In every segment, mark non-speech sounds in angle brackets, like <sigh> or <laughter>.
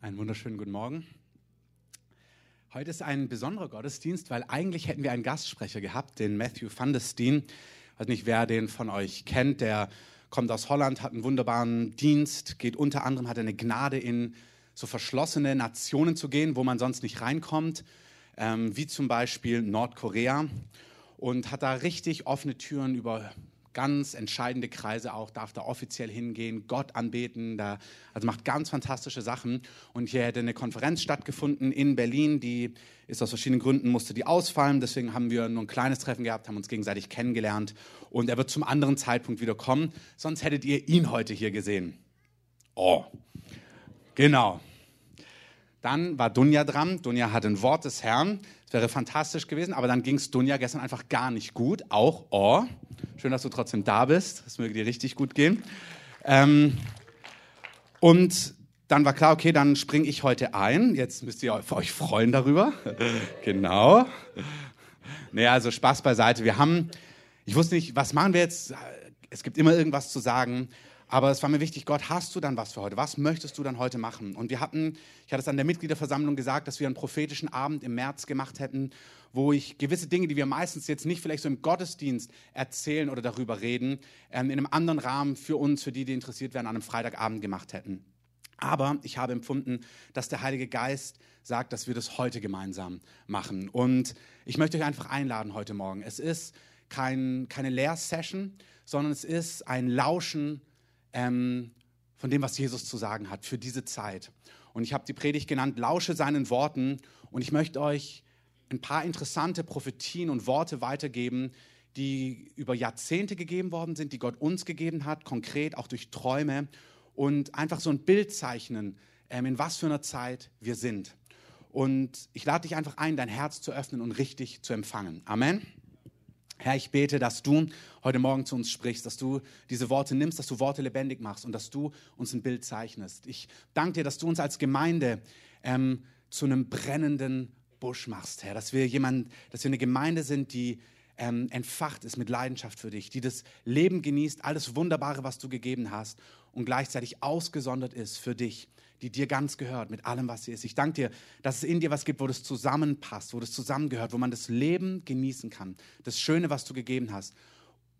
Einen wunderschönen guten Morgen. Heute ist ein besonderer Gottesdienst, weil eigentlich hätten wir einen Gastsprecher gehabt, den Matthew van der Steen. Ich weiß nicht, wer den von euch kennt. Der kommt aus Holland, hat einen wunderbaren Dienst, geht unter anderem, hat eine Gnade in so verschlossene Nationen zu gehen, wo man sonst nicht reinkommt, ähm, wie zum Beispiel Nordkorea. Und hat da richtig offene Türen über ganz entscheidende Kreise auch, darf da offiziell hingehen, Gott anbeten, da, also macht ganz fantastische Sachen. Und hier hätte eine Konferenz stattgefunden in Berlin, die ist aus verschiedenen Gründen, musste die ausfallen, deswegen haben wir nur ein kleines Treffen gehabt, haben uns gegenseitig kennengelernt und er wird zum anderen Zeitpunkt wieder kommen, sonst hättet ihr ihn heute hier gesehen. Oh, genau. Dann war Dunja dran. Dunja hat ein Wort des Herrn. Es wäre fantastisch gewesen, aber dann ging es Dunja gestern einfach gar nicht gut. Auch, oh, schön, dass du trotzdem da bist. Das möge dir richtig gut gehen. Ähm, und dann war klar, okay, dann springe ich heute ein. Jetzt müsst ihr euch freuen darüber. <laughs> genau. Naja, also Spaß beiseite. Wir haben, ich wusste nicht, was machen wir jetzt? Es gibt immer irgendwas zu sagen. Aber es war mir wichtig, Gott, hast du dann was für heute? Was möchtest du dann heute machen? Und wir hatten, ich hatte es an der Mitgliederversammlung gesagt, dass wir einen prophetischen Abend im März gemacht hätten, wo ich gewisse Dinge, die wir meistens jetzt nicht vielleicht so im Gottesdienst erzählen oder darüber reden, ähm, in einem anderen Rahmen für uns, für die, die interessiert werden, an einem Freitagabend gemacht hätten. Aber ich habe empfunden, dass der Heilige Geist sagt, dass wir das heute gemeinsam machen. Und ich möchte euch einfach einladen heute Morgen. Es ist kein, keine Lehrsession, sondern es ist ein Lauschen ähm, von dem, was Jesus zu sagen hat für diese Zeit. Und ich habe die Predigt genannt, lausche seinen Worten. Und ich möchte euch ein paar interessante Prophetien und Worte weitergeben, die über Jahrzehnte gegeben worden sind, die Gott uns gegeben hat, konkret auch durch Träume und einfach so ein Bild zeichnen, ähm, in was für einer Zeit wir sind. Und ich lade dich einfach ein, dein Herz zu öffnen und richtig zu empfangen. Amen. Herr, ich bete, dass du heute Morgen zu uns sprichst, dass du diese Worte nimmst, dass du Worte lebendig machst und dass du uns ein Bild zeichnest. Ich danke dir, dass du uns als Gemeinde ähm, zu einem brennenden Busch machst, Herr, dass wir jemand, dass wir eine Gemeinde sind, die ähm, entfacht ist mit Leidenschaft für dich, die das Leben genießt, alles Wunderbare, was du gegeben hast und gleichzeitig ausgesondert ist für dich die dir ganz gehört, mit allem, was sie ist. Ich danke dir, dass es in dir was gibt, wo das zusammenpasst, wo das zusammengehört, wo man das Leben genießen kann. Das Schöne, was du gegeben hast,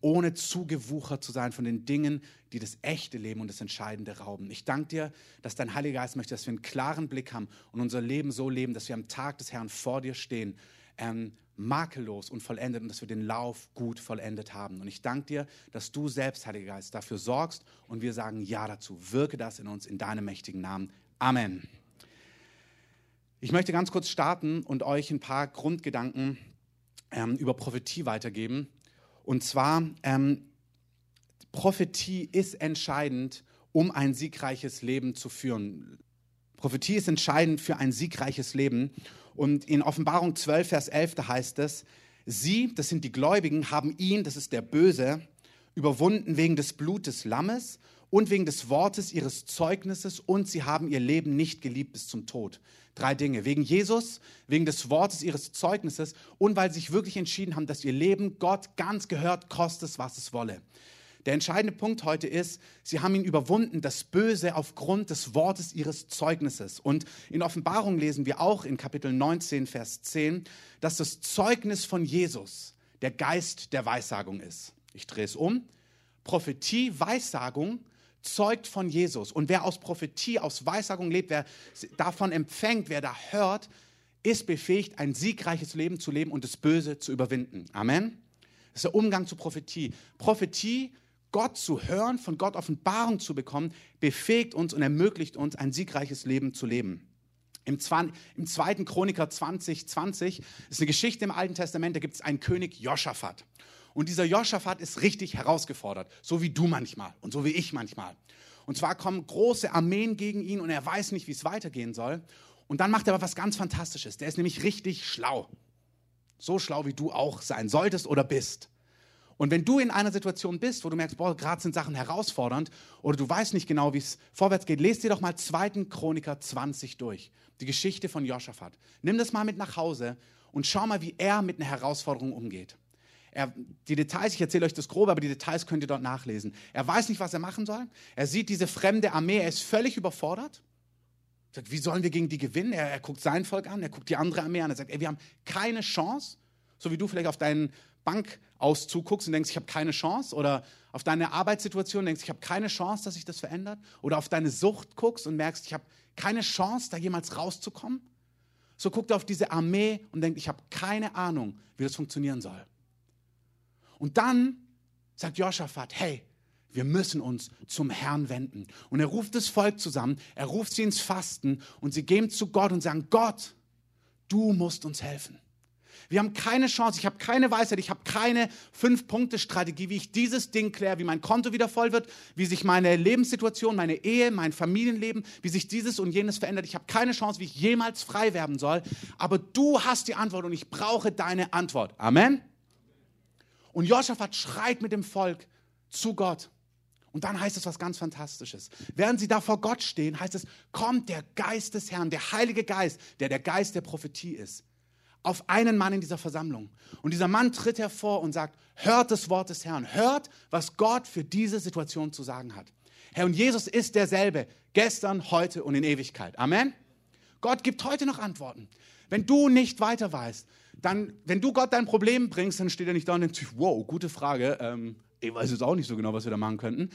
ohne zugewuchert zu sein von den Dingen, die das echte Leben und das Entscheidende rauben. Ich danke dir, dass dein Heiliger Geist möchte, dass wir einen klaren Blick haben und unser Leben so leben, dass wir am Tag des Herrn vor dir stehen, ähm, makellos und vollendet und dass wir den Lauf gut vollendet haben. Und ich danke dir, dass du selbst, Heiliger Geist, dafür sorgst und wir sagen Ja dazu. Wirke das in uns in deinem mächtigen Namen. Amen. Ich möchte ganz kurz starten und euch ein paar Grundgedanken ähm, über Prophetie weitergeben. Und zwar, ähm, Prophetie ist entscheidend, um ein siegreiches Leben zu führen. Prophetie ist entscheidend für ein siegreiches Leben. Und in Offenbarung 12, Vers 11, da heißt es, sie, das sind die Gläubigen, haben ihn, das ist der Böse, überwunden wegen des Blutes Lammes und wegen des Wortes ihres Zeugnisses und sie haben ihr Leben nicht geliebt bis zum Tod. Drei Dinge. Wegen Jesus, wegen des Wortes ihres Zeugnisses und weil sie sich wirklich entschieden haben, dass ihr Leben Gott ganz gehört, kostet es, was es wolle. Der entscheidende Punkt heute ist, sie haben ihn überwunden, das Böse, aufgrund des Wortes ihres Zeugnisses. Und in Offenbarung lesen wir auch in Kapitel 19, Vers 10, dass das Zeugnis von Jesus der Geist der Weissagung ist. Ich drehe es um. Prophetie, Weissagung zeugt von Jesus. Und wer aus Prophetie, aus Weissagung lebt, wer davon empfängt, wer da hört, ist befähigt, ein siegreiches Leben zu leben und das Böse zu überwinden. Amen. Das ist der Umgang zu Prophetie. Prophetie Gott zu hören, von Gott Offenbarung zu bekommen, befähigt uns und ermöglicht uns, ein siegreiches Leben zu leben. Im, im zweiten Chroniker 20, 20 ist eine Geschichte im Alten Testament, da gibt es einen König Joschafat. Und dieser Joschafat ist richtig herausgefordert, so wie du manchmal und so wie ich manchmal. Und zwar kommen große Armeen gegen ihn und er weiß nicht, wie es weitergehen soll. Und dann macht er aber was ganz Fantastisches. Der ist nämlich richtig schlau. So schlau, wie du auch sein solltest oder bist. Und wenn du in einer Situation bist, wo du merkst, boah, gerade sind Sachen herausfordernd oder du weißt nicht genau, wie es vorwärts geht, lest dir doch mal 2. Chroniker 20 durch. Die Geschichte von Joschafat. Nimm das mal mit nach Hause und schau mal, wie er mit einer Herausforderung umgeht. Er, die Details, ich erzähle euch das grobe, aber die Details könnt ihr dort nachlesen. Er weiß nicht, was er machen soll. Er sieht diese fremde Armee, er ist völlig überfordert. Sagt, wie sollen wir gegen die gewinnen? Er, er guckt sein Volk an, er guckt die andere Armee an. Er sagt, ey, wir haben keine Chance. So wie du vielleicht auf deinen Bankauszug guckst und denkst, ich habe keine Chance. Oder auf deine Arbeitssituation denkst, ich habe keine Chance, dass sich das verändert. Oder auf deine Sucht guckst und merkst, ich habe keine Chance, da jemals rauszukommen. So guckt er auf diese Armee und denkt, ich habe keine Ahnung, wie das funktionieren soll. Und dann sagt Joschafat, hey, wir müssen uns zum Herrn wenden. Und er ruft das Volk zusammen, er ruft sie ins Fasten und sie gehen zu Gott und sagen, Gott, du musst uns helfen. Wir haben keine Chance, ich habe keine Weisheit, ich habe keine Fünf-Punkte-Strategie, wie ich dieses Ding kläre, wie mein Konto wieder voll wird, wie sich meine Lebenssituation, meine Ehe, mein Familienleben, wie sich dieses und jenes verändert. Ich habe keine Chance, wie ich jemals frei werden soll. Aber du hast die Antwort und ich brauche deine Antwort. Amen. Und Josaphat schreit mit dem Volk zu Gott. Und dann heißt es was ganz Fantastisches. Während sie da vor Gott stehen, heißt es, kommt der Geist des Herrn, der Heilige Geist, der der Geist der Prophetie ist, auf einen Mann in dieser Versammlung. Und dieser Mann tritt hervor und sagt, hört das Wort des Herrn, hört, was Gott für diese Situation zu sagen hat. Herr, und Jesus ist derselbe, gestern, heute und in Ewigkeit. Amen. Gott gibt heute noch Antworten. Wenn du nicht weiter weißt, dann, wenn du Gott dein Problem bringst, dann steht er nicht da und denkt sich, wow, gute Frage, ähm, ich weiß jetzt auch nicht so genau, was wir da machen könnten.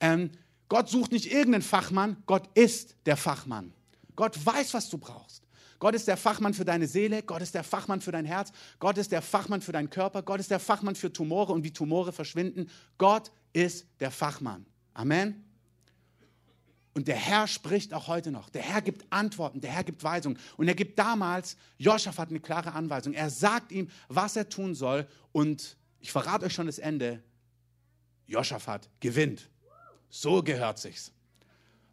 Ähm, Gott sucht nicht irgendeinen Fachmann, Gott ist der Fachmann. Gott weiß, was du brauchst. Gott ist der Fachmann für deine Seele, Gott ist der Fachmann für dein Herz, Gott ist der Fachmann für deinen Körper, Gott ist der Fachmann für Tumore und wie Tumore verschwinden. Gott ist der Fachmann. Amen. Und der Herr spricht auch heute noch. Der Herr gibt Antworten, der Herr gibt Weisungen. Und er gibt damals Joschafat eine klare Anweisung. Er sagt ihm, was er tun soll. Und ich verrate euch schon das Ende. Joschafat gewinnt. So gehört sich's.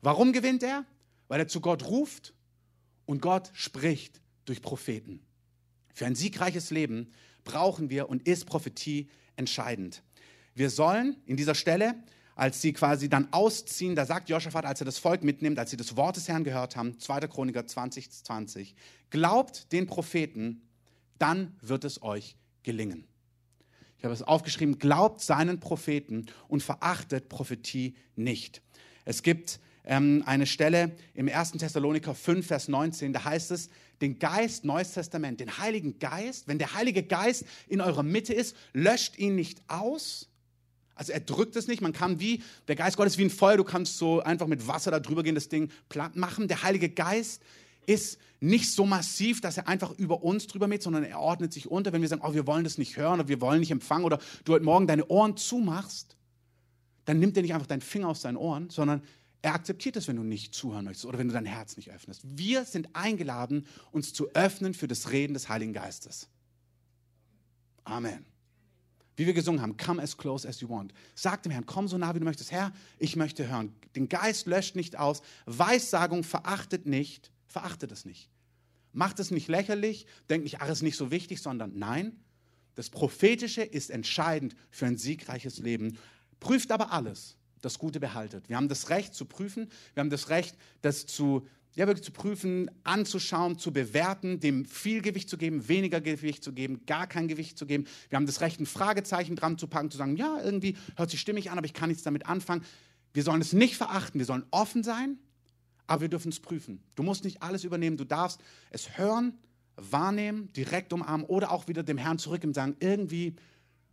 Warum gewinnt er? Weil er zu Gott ruft und Gott spricht durch Propheten. Für ein siegreiches Leben brauchen wir und ist Prophetie entscheidend. Wir sollen in dieser Stelle, als sie quasi dann ausziehen, da sagt Joschafat, als er das Volk mitnimmt, als sie das Wort des Herrn gehört haben, 2. Chroniker 20, 20, glaubt den Propheten, dann wird es euch gelingen. Ich habe es aufgeschrieben, glaubt seinen Propheten und verachtet Prophetie nicht. Es gibt ähm, eine Stelle im 1. Thessaloniker 5, Vers 19, da heißt es, den Geist, Neues Testament, den Heiligen Geist, wenn der Heilige Geist in eurer Mitte ist, löscht ihn nicht aus. Also er drückt es nicht, man kann wie, der Geist Gottes wie ein Feuer, du kannst so einfach mit Wasser da drüber gehen, das Ding platt machen. Der Heilige Geist ist nicht so massiv, dass er einfach über uns drüber mäht, sondern er ordnet sich unter. Wenn wir sagen, oh, wir wollen das nicht hören oder wir wollen nicht empfangen oder du heute Morgen deine Ohren zumachst, dann nimmt er nicht einfach deinen Finger aus deinen Ohren, sondern er akzeptiert es, wenn du nicht zuhören möchtest oder wenn du dein Herz nicht öffnest. Wir sind eingeladen, uns zu öffnen für das Reden des Heiligen Geistes. Amen. Wie wir gesungen haben, come as close as you want. Sag dem Herrn, komm so nah, wie du möchtest. Herr, ich möchte hören. Den Geist löscht nicht aus. Weissagung verachtet nicht. Verachtet es nicht. Macht es nicht lächerlich. Denkt nicht, ach, ist nicht so wichtig, sondern nein. Das Prophetische ist entscheidend für ein siegreiches Leben. Prüft aber alles das Gute behaltet. Wir haben das Recht zu prüfen, wir haben das Recht, das zu, ja, wirklich zu prüfen, anzuschauen, zu bewerten, dem viel Gewicht zu geben, weniger Gewicht zu geben, gar kein Gewicht zu geben. Wir haben das Recht, ein Fragezeichen dran zu packen, zu sagen, ja, irgendwie hört sich stimmig an, aber ich kann nichts damit anfangen. Wir sollen es nicht verachten, wir sollen offen sein, aber wir dürfen es prüfen. Du musst nicht alles übernehmen, du darfst es hören, wahrnehmen, direkt umarmen oder auch wieder dem Herrn zurück und sagen, irgendwie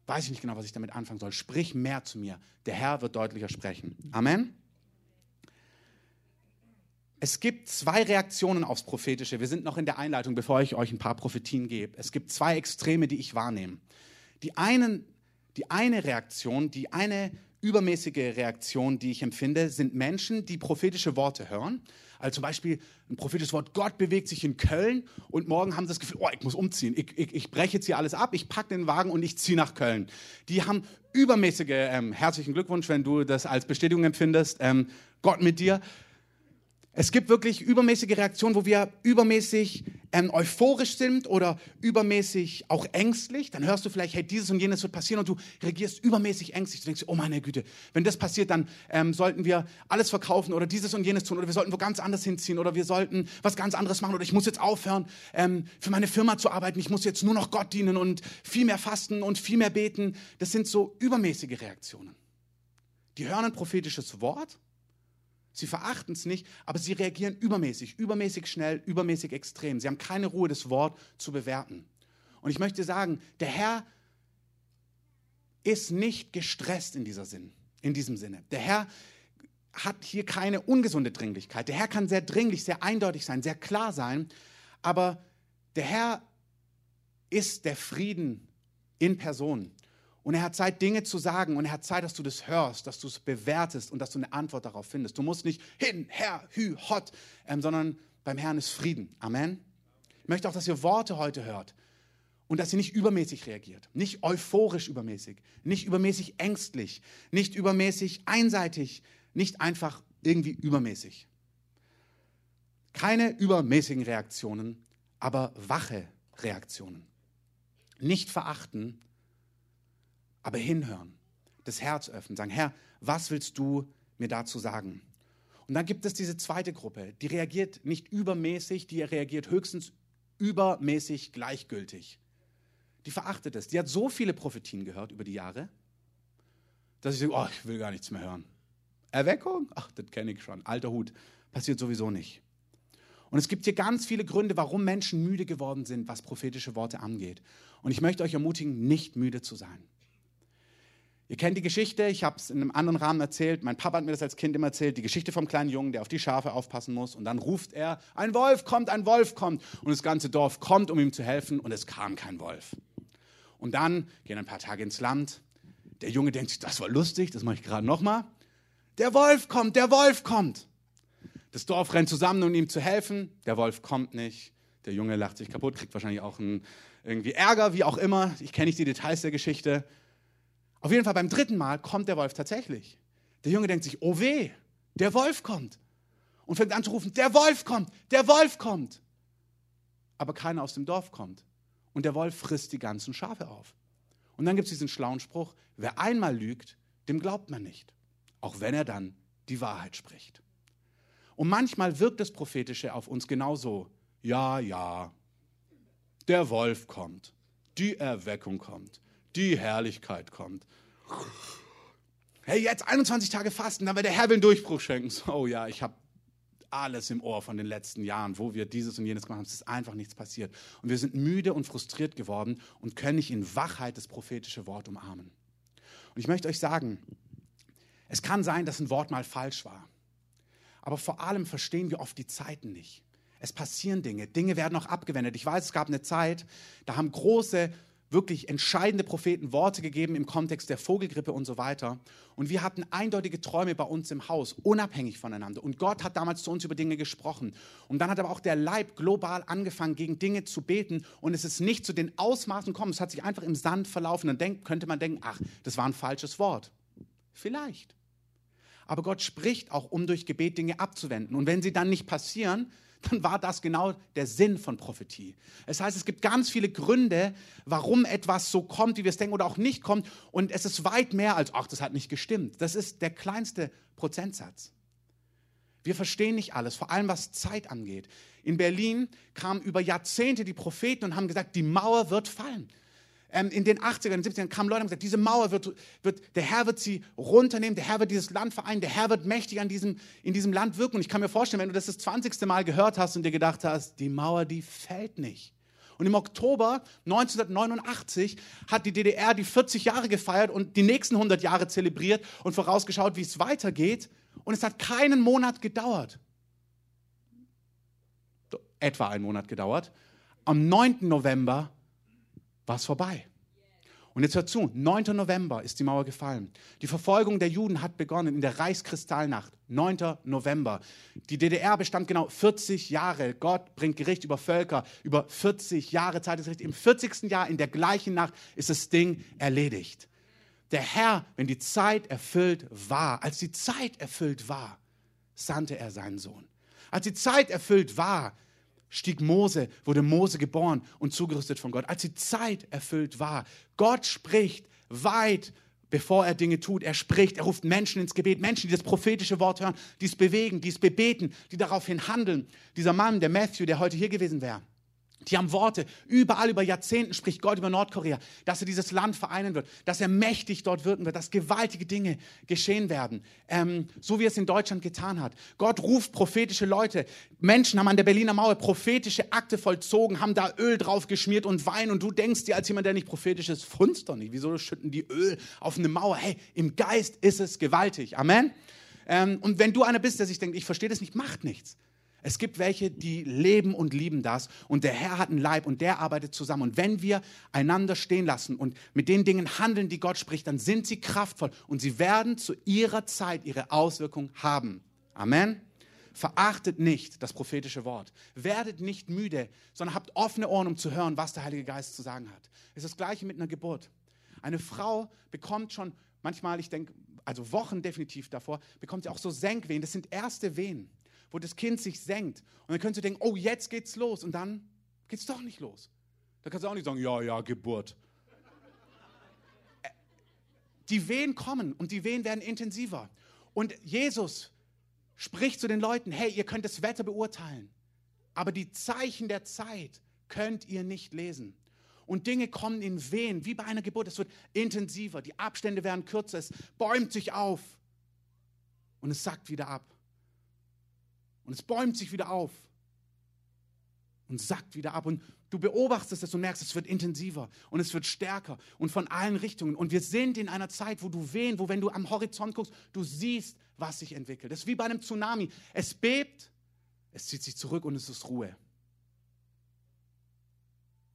weiß ich nicht genau, was ich damit anfangen soll. Sprich mehr zu mir. Der Herr wird deutlicher sprechen. Amen. Es gibt zwei Reaktionen aufs Prophetische. Wir sind noch in der Einleitung, bevor ich euch ein paar Prophetien gebe. Es gibt zwei Extreme, die ich wahrnehme. Die, einen, die eine Reaktion, die eine übermäßige Reaktion, die ich empfinde, sind Menschen, die prophetische Worte hören. Also zum Beispiel ein prophetisches Wort, Gott bewegt sich in Köln und morgen haben sie das Gefühl, oh, ich muss umziehen. Ich, ich, ich breche jetzt hier alles ab, ich packe den Wagen und ich ziehe nach Köln. Die haben übermäßige, ähm, herzlichen Glückwunsch, wenn du das als Bestätigung empfindest, ähm, Gott mit dir. Es gibt wirklich übermäßige Reaktionen, wo wir übermäßig ähm, euphorisch sind oder übermäßig auch ängstlich. Dann hörst du vielleicht, hey, dieses und jenes wird passieren und du reagierst übermäßig ängstlich. Du denkst, oh meine Güte, wenn das passiert, dann ähm, sollten wir alles verkaufen oder dieses und jenes tun oder wir sollten wo ganz anders hinziehen oder wir sollten was ganz anderes machen oder ich muss jetzt aufhören, ähm, für meine Firma zu arbeiten. Ich muss jetzt nur noch Gott dienen und viel mehr fasten und viel mehr beten. Das sind so übermäßige Reaktionen. Die hören ein prophetisches Wort Sie verachten es nicht, aber sie reagieren übermäßig, übermäßig schnell, übermäßig extrem. Sie haben keine Ruhe, das Wort zu bewerten. Und ich möchte sagen, der Herr ist nicht gestresst in, dieser Sinn, in diesem Sinne. Der Herr hat hier keine ungesunde Dringlichkeit. Der Herr kann sehr dringlich, sehr eindeutig sein, sehr klar sein, aber der Herr ist der Frieden in Person. Und er hat Zeit, Dinge zu sagen und er hat Zeit, dass du das hörst, dass du es bewertest und dass du eine Antwort darauf findest. Du musst nicht hin, her, hü, hot, ähm, sondern beim Herrn ist Frieden. Amen. Ich möchte auch, dass ihr Worte heute hört und dass ihr nicht übermäßig reagiert, nicht euphorisch übermäßig, nicht übermäßig ängstlich, nicht übermäßig einseitig, nicht einfach irgendwie übermäßig. Keine übermäßigen Reaktionen, aber wache Reaktionen. Nicht verachten, aber hinhören, das Herz öffnen, sagen, Herr, was willst du mir dazu sagen? Und dann gibt es diese zweite Gruppe, die reagiert nicht übermäßig, die reagiert höchstens übermäßig gleichgültig. Die verachtet es. Die hat so viele Prophetien gehört über die Jahre, dass ich sage, oh, ich will gar nichts mehr hören. Erweckung? Ach, das kenne ich schon. Alter Hut. Passiert sowieso nicht. Und es gibt hier ganz viele Gründe, warum Menschen müde geworden sind, was prophetische Worte angeht. Und ich möchte euch ermutigen, nicht müde zu sein. Ihr kennt die Geschichte, ich habe es in einem anderen Rahmen erzählt. Mein Papa hat mir das als Kind immer erzählt, die Geschichte vom kleinen Jungen, der auf die Schafe aufpassen muss. Und dann ruft er, ein Wolf kommt, ein Wolf kommt. Und das ganze Dorf kommt, um ihm zu helfen. Und es kam kein Wolf. Und dann gehen ein paar Tage ins Land. Der Junge denkt sich, das war lustig, das mache ich gerade nochmal. Der Wolf kommt, der Wolf kommt. Das Dorf rennt zusammen, um ihm zu helfen. Der Wolf kommt nicht. Der Junge lacht sich kaputt, kriegt wahrscheinlich auch einen, irgendwie Ärger, wie auch immer. Ich kenne nicht die Details der Geschichte. Auf jeden Fall beim dritten Mal kommt der Wolf tatsächlich. Der Junge denkt sich, oh weh, der Wolf kommt. Und fängt an zu rufen, der Wolf kommt, der Wolf kommt. Aber keiner aus dem Dorf kommt. Und der Wolf frisst die ganzen Schafe auf. Und dann gibt es diesen schlauen Spruch, wer einmal lügt, dem glaubt man nicht. Auch wenn er dann die Wahrheit spricht. Und manchmal wirkt das Prophetische auf uns genauso. Ja, ja, der Wolf kommt, die Erweckung kommt, die Herrlichkeit kommt. Hey, jetzt 21 Tage fasten, dann wird der Herr den Durchbruch schenken. Oh ja, ich habe alles im Ohr von den letzten Jahren, wo wir dieses und jenes gemacht haben. Es ist einfach nichts passiert. Und wir sind müde und frustriert geworden und können nicht in Wachheit das prophetische Wort umarmen. Und ich möchte euch sagen, es kann sein, dass ein Wort mal falsch war. Aber vor allem verstehen wir oft die Zeiten nicht. Es passieren Dinge. Dinge werden auch abgewendet. Ich weiß, es gab eine Zeit, da haben große wirklich entscheidende Propheten Worte gegeben im Kontext der Vogelgrippe und so weiter. Und wir hatten eindeutige Träume bei uns im Haus, unabhängig voneinander. Und Gott hat damals zu uns über Dinge gesprochen. Und dann hat aber auch der Leib global angefangen, gegen Dinge zu beten. Und es ist nicht zu den Ausmaßen gekommen. Es hat sich einfach im Sand verlaufen. Dann denk, könnte man denken, ach, das war ein falsches Wort. Vielleicht. Aber Gott spricht auch, um durch Gebet Dinge abzuwenden. Und wenn sie dann nicht passieren, dann war das genau der Sinn von Prophetie. Es heißt, es gibt ganz viele Gründe, warum etwas so kommt, wie wir es denken oder auch nicht kommt. Und es ist weit mehr als, ach, das hat nicht gestimmt. Das ist der kleinste Prozentsatz. Wir verstehen nicht alles, vor allem was Zeit angeht. In Berlin kamen über Jahrzehnte die Propheten und haben gesagt, die Mauer wird fallen ähm, in den 80ern, 70ern kamen Leute und gesagt, diese Mauer wird, wird, der Herr wird sie runternehmen, der Herr wird dieses Land vereinen, der Herr wird mächtig an diesem, in diesem Land wirken. Und ich kann mir vorstellen, wenn du das das 20. Mal gehört hast und dir gedacht hast, die Mauer, die fällt nicht. Und im Oktober 1989 hat die DDR die 40 Jahre gefeiert und die nächsten 100 Jahre zelebriert und vorausgeschaut, wie es weitergeht. Und es hat keinen Monat gedauert. Etwa einen Monat gedauert. Am 9. November war es vorbei. Und jetzt hört zu, 9. November ist die Mauer gefallen. Die Verfolgung der Juden hat begonnen in der Reichskristallnacht, 9. November. Die DDR bestand genau 40 Jahre. Gott bringt Gericht über Völker, über 40 Jahre Zeit des Im 40. Jahr, in der gleichen Nacht, ist das Ding erledigt. Der Herr, wenn die Zeit erfüllt war, als die Zeit erfüllt war, sandte er seinen Sohn. Als die Zeit erfüllt war, stieg Mose, wurde Mose geboren und zugerüstet von Gott. Als die Zeit erfüllt war, Gott spricht weit bevor er Dinge tut. Er spricht, er ruft Menschen ins Gebet, Menschen, die das prophetische Wort hören, die es bewegen, die es bebeten, die daraufhin handeln. Dieser Mann, der Matthew, der heute hier gewesen wäre, Die haben Worte. Überall über Jahrzehnten spricht Gott über Nordkorea, dass er dieses Land vereinen wird, dass er mächtig dort wirken wird, dass gewaltige Dinge geschehen werden, ähm, so wie er es in Deutschland getan hat. Gott ruft prophetische Leute. Menschen haben an der Berliner Mauer prophetische Akte vollzogen, haben da Öl drauf geschmiert und Wein. Und du denkst dir als jemand, der nicht prophetisch ist, funzt doch nicht. Wieso schütten die Öl auf eine Mauer? Hey, im Geist ist es gewaltig. Amen. Ähm, und wenn du einer bist, der sich denkt, ich verstehe das nicht, macht nichts. Es gibt welche, die leben und lieben das und der Herr hat einen Leib und der arbeitet zusammen. Und wenn wir einander stehen lassen und mit den Dingen handeln, die Gott spricht, dann sind sie kraftvoll und sie werden zu ihrer Zeit ihre Auswirkung haben. Amen. Verachtet nicht das prophetische Wort. Werdet nicht müde, sondern habt offene Ohren, um zu hören, was der Heilige Geist zu sagen hat. Es ist das Gleiche mit einer Geburt. Eine Frau bekommt schon manchmal, ich denke, also Wochen definitiv davor, bekommt sie auch so Senkwehen. Das sind erste Wehen wo das Kind sich senkt. Und dann könntest du denken, oh, jetzt geht's los. Und dann geht's doch nicht los. Da kannst du auch nicht sagen, ja, ja, Geburt. Die Wehen kommen und die Wehen werden intensiver. Und Jesus spricht zu den Leuten, hey, ihr könnt das Wetter beurteilen, aber die Zeichen der Zeit könnt ihr nicht lesen. Und Dinge kommen in Wehen, wie bei einer Geburt. Es wird intensiver, die Abstände werden kürzer, es bäumt sich auf und es sackt wieder ab. Und es bäumt sich wieder auf und sackt wieder ab. Und du beobachtest es und merkst, es wird intensiver und es wird stärker und von allen Richtungen. Und wir sind in einer Zeit, wo du wehen, wo wenn du am Horizont guckst, du siehst, was sich entwickelt. Das ist wie bei einem Tsunami. Es bebt, es zieht sich zurück und es ist Ruhe.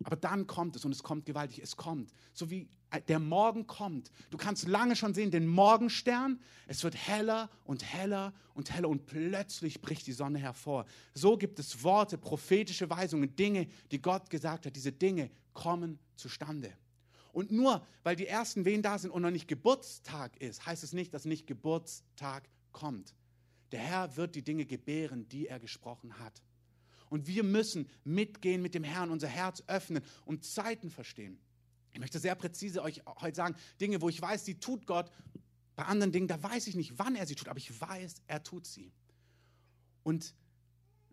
Aber dann kommt es und es kommt gewaltig. Es kommt. So wie der Morgen kommt. Du kannst lange schon sehen, den Morgenstern. Es wird heller und heller und heller und plötzlich bricht die Sonne hervor. So gibt es Worte, prophetische Weisungen, Dinge, die Gott gesagt hat. Diese Dinge kommen zustande. Und nur weil die ersten Wehen da sind und noch nicht Geburtstag ist, heißt es nicht, dass nicht Geburtstag kommt. Der Herr wird die Dinge gebären, die er gesprochen hat. Und wir müssen mitgehen mit dem Herrn, unser Herz öffnen und Zeiten verstehen. Ich möchte sehr präzise euch heute sagen, Dinge, wo ich weiß, die tut Gott. Bei anderen Dingen, da weiß ich nicht, wann er sie tut, aber ich weiß, er tut sie. Und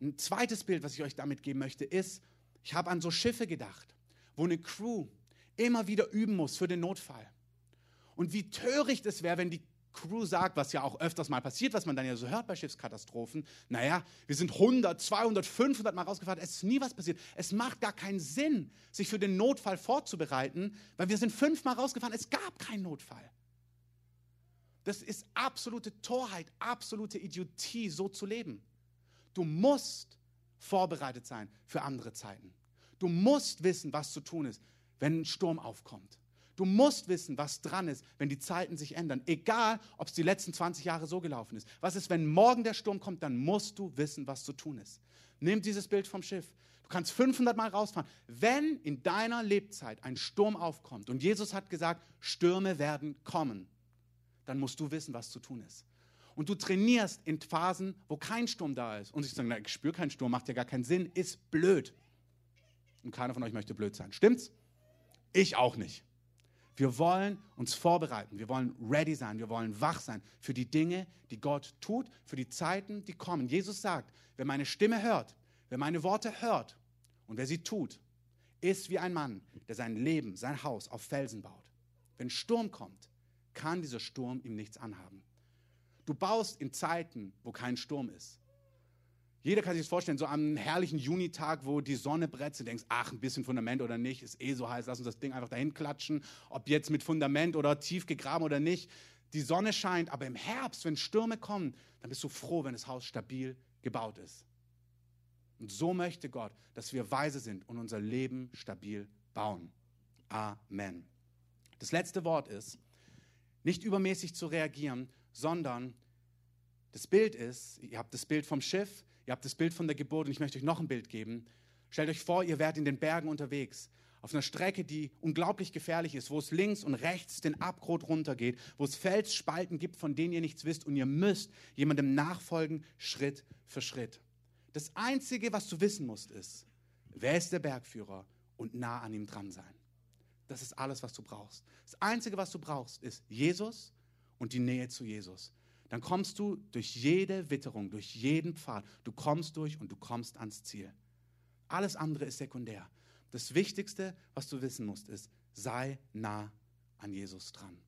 ein zweites Bild, was ich euch damit geben möchte, ist, ich habe an so Schiffe gedacht, wo eine Crew immer wieder üben muss für den Notfall. Und wie töricht es wäre, wenn die Crew sagt, was ja auch öfters mal passiert, was man dann ja so hört bei Schiffskatastrophen, naja, wir sind 100, 200, 500 Mal rausgefahren, es ist nie was passiert. Es macht gar keinen Sinn, sich für den Notfall vorzubereiten, weil wir sind fünfmal rausgefahren, es gab keinen Notfall. Das ist absolute Torheit, absolute Idiotie, so zu leben. Du musst vorbereitet sein für andere Zeiten. Du musst wissen, was zu tun ist, wenn ein Sturm aufkommt. Du musst wissen, was dran ist, wenn die Zeiten sich ändern. Egal, ob es die letzten 20 Jahre so gelaufen ist. Was ist, wenn morgen der Sturm kommt, dann musst du wissen, was zu tun ist. Nimm dieses Bild vom Schiff. Du kannst 500 Mal rausfahren. Wenn in deiner Lebzeit ein Sturm aufkommt und Jesus hat gesagt, Stürme werden kommen, dann musst du wissen, was zu tun ist. Und du trainierst in Phasen, wo kein Sturm da ist. Und sich sagen, na, ich spüre keinen Sturm, macht ja gar keinen Sinn, ist blöd. Und keiner von euch möchte blöd sein. Stimmt's? Ich auch nicht. Wir wollen uns vorbereiten, wir wollen ready sein, wir wollen wach sein für die Dinge, die Gott tut, für die Zeiten, die kommen. Jesus sagt, wer meine Stimme hört, wer meine Worte hört und wer sie tut, ist wie ein Mann, der sein Leben, sein Haus auf Felsen baut. Wenn Sturm kommt, kann dieser Sturm ihm nichts anhaben. Du baust in Zeiten, wo kein Sturm ist. Jeder kann sich das vorstellen, so am herrlichen Junitag, wo die Sonne bretzt, du denkst, ach, ein bisschen Fundament oder nicht, ist eh so heiß, lass uns das Ding einfach dahin klatschen, ob jetzt mit Fundament oder tief gegraben oder nicht. Die Sonne scheint, aber im Herbst, wenn Stürme kommen, dann bist du froh, wenn das Haus stabil gebaut ist. Und so möchte Gott, dass wir weise sind und unser Leben stabil bauen. Amen. Das letzte Wort ist, nicht übermäßig zu reagieren, sondern das Bild ist, ihr habt das Bild vom Schiff, Ihr habt das Bild von der Geburt und ich möchte euch noch ein Bild geben. Stellt euch vor, ihr werdet in den Bergen unterwegs, auf einer Strecke, die unglaublich gefährlich ist, wo es links und rechts den Abgrund runtergeht, wo es Felsspalten gibt, von denen ihr nichts wisst und ihr müsst jemandem nachfolgen, Schritt für Schritt. Das Einzige, was du wissen musst, ist, wer ist der Bergführer und nah an ihm dran sein. Das ist alles, was du brauchst. Das Einzige, was du brauchst, ist Jesus und die Nähe zu Jesus dann kommst du durch jede Witterung, durch jeden Pfad, du kommst durch und du kommst ans Ziel. Alles andere ist sekundär. Das Wichtigste, was du wissen musst, ist, sei nah an Jesus dran.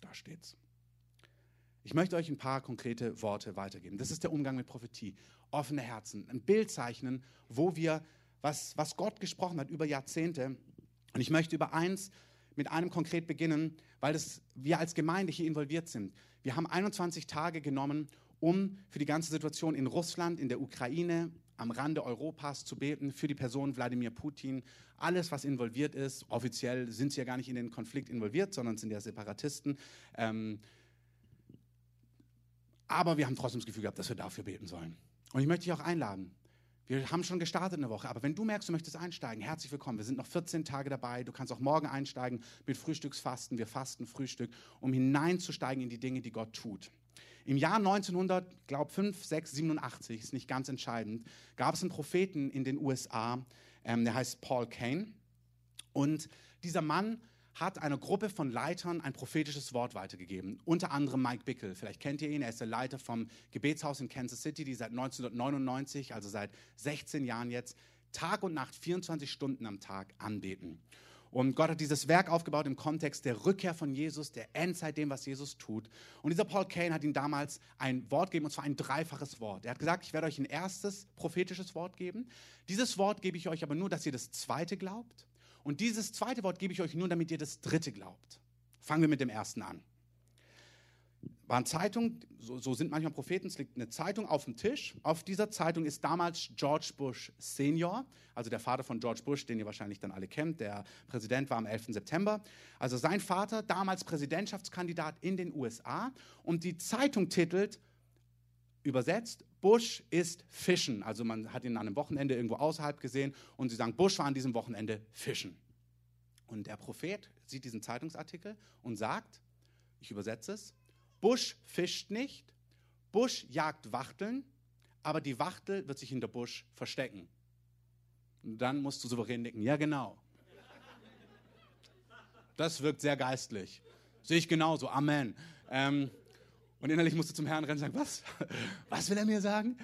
Da steht's. Ich möchte euch ein paar konkrete Worte weitergeben. Das ist der Umgang mit Prophetie. Offene Herzen, ein Bild zeichnen, wo wir, was, was Gott gesprochen hat über Jahrzehnte. Und ich möchte über eins mit einem konkret beginnen, weil das, wir als Gemeinde hier involviert sind. Wir haben 21 Tage genommen, um für die ganze Situation in Russland, in der Ukraine, am Rande Europas zu beten, für die Person Wladimir Putin. Alles, was involviert ist, offiziell sind sie ja gar nicht in den Konflikt involviert, sondern sind ja Separatisten. Ähm, aber wir haben trotzdem das Gefühl gehabt, dass wir dafür beten sollen. Und ich möchte dich auch einladen. Wir haben schon gestartet eine Woche, aber wenn du merkst, du möchtest einsteigen, herzlich willkommen. Wir sind noch 14 Tage dabei. Du kannst auch morgen einsteigen mit Frühstücksfasten. Wir fasten Frühstück, um hineinzusteigen in die Dinge, die Gott tut. Im Jahr 1900, glaube 5, 6, 87, ist nicht ganz entscheidend, gab es einen Propheten in den USA, ähm, der heißt Paul Kane. Und dieser Mann hat einer Gruppe von Leitern ein prophetisches Wort weitergegeben. Unter anderem Mike Bickle. Vielleicht kennt ihr ihn. Er ist der Leiter vom Gebetshaus in Kansas City, die seit 1999, also seit 16 Jahren jetzt, Tag und Nacht, 24 Stunden am Tag anbeten. Und Gott hat dieses Werk aufgebaut im Kontext der Rückkehr von Jesus, der Endzeit, dem, was Jesus tut. Und dieser Paul Kane hat ihm damals ein Wort gegeben, und zwar ein dreifaches Wort. Er hat gesagt, ich werde euch ein erstes prophetisches Wort geben. Dieses Wort gebe ich euch aber nur, dass ihr das zweite glaubt. Und dieses zweite Wort gebe ich euch nur, damit ihr das dritte glaubt. Fangen wir mit dem ersten an. Waren Zeitungen, so, so, sind manchmal Propheten, es liegt eine Zeitung auf dem Tisch. Auf dieser Zeitung ist damals George Bush Senior, also der Vater von George Bush, den ihr wahrscheinlich dann alle kennt. Der Präsident war am 11. September. Also sein Vater, damals Präsidentschaftskandidat in den USA. Und die Zeitung titelt, übersetzt, Bush ist fischen. Also man hat ihn an einem Wochenende irgendwo außerhalb gesehen und sie sagen, Bush war an diesem Wochenende fischen. Und der Prophet sieht diesen Zeitungsartikel und sagt, ich übersetze es, Bush fischt nicht, Bush jagt Wachteln, aber die Wachtel wird sich hinter Bush verstecken. Und dann musst du souverän nicken, ja genau. Das wirkt sehr geistlich. Sehe ich genauso, Amen. Ähm, und innerlich musst du zum Herrn rennen und sagen, was? Was will er mir sagen?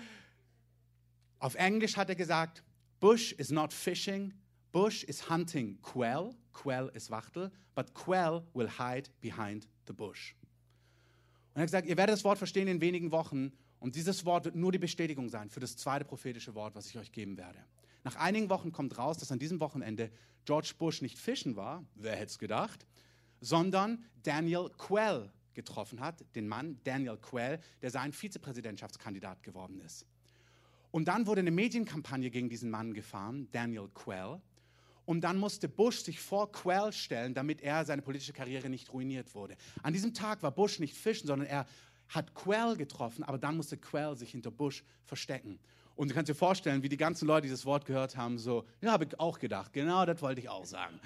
Auf Englisch hat er gesagt, Bush is not fishing, Bush is hunting quail. Quail ist Wachtel, but quail will hide behind the bush. Und er hat gesagt, ihr werdet das Wort verstehen in wenigen Wochen und dieses Wort wird nur die Bestätigung sein für das zweite prophetische Wort, was ich euch geben werde. Nach einigen Wochen kommt raus, dass an diesem Wochenende George Bush nicht fischen war, wer hätte es gedacht, sondern Daniel Quell getroffen hat, den Mann Daniel Quell, der sein Vizepräsidentschaftskandidat geworden ist. Und dann wurde eine Medienkampagne gegen diesen Mann gefahren, Daniel Quell. Und dann musste Bush sich vor Quell stellen, damit er seine politische Karriere nicht ruiniert wurde. An diesem Tag war Bush nicht fischen, sondern er hat Quell getroffen, aber dann musste Quell sich hinter Bush verstecken. Und du kannst dir vorstellen, wie die ganzen Leute dieses Wort gehört haben, so, ja, habe ich auch gedacht, genau das wollte ich auch sagen.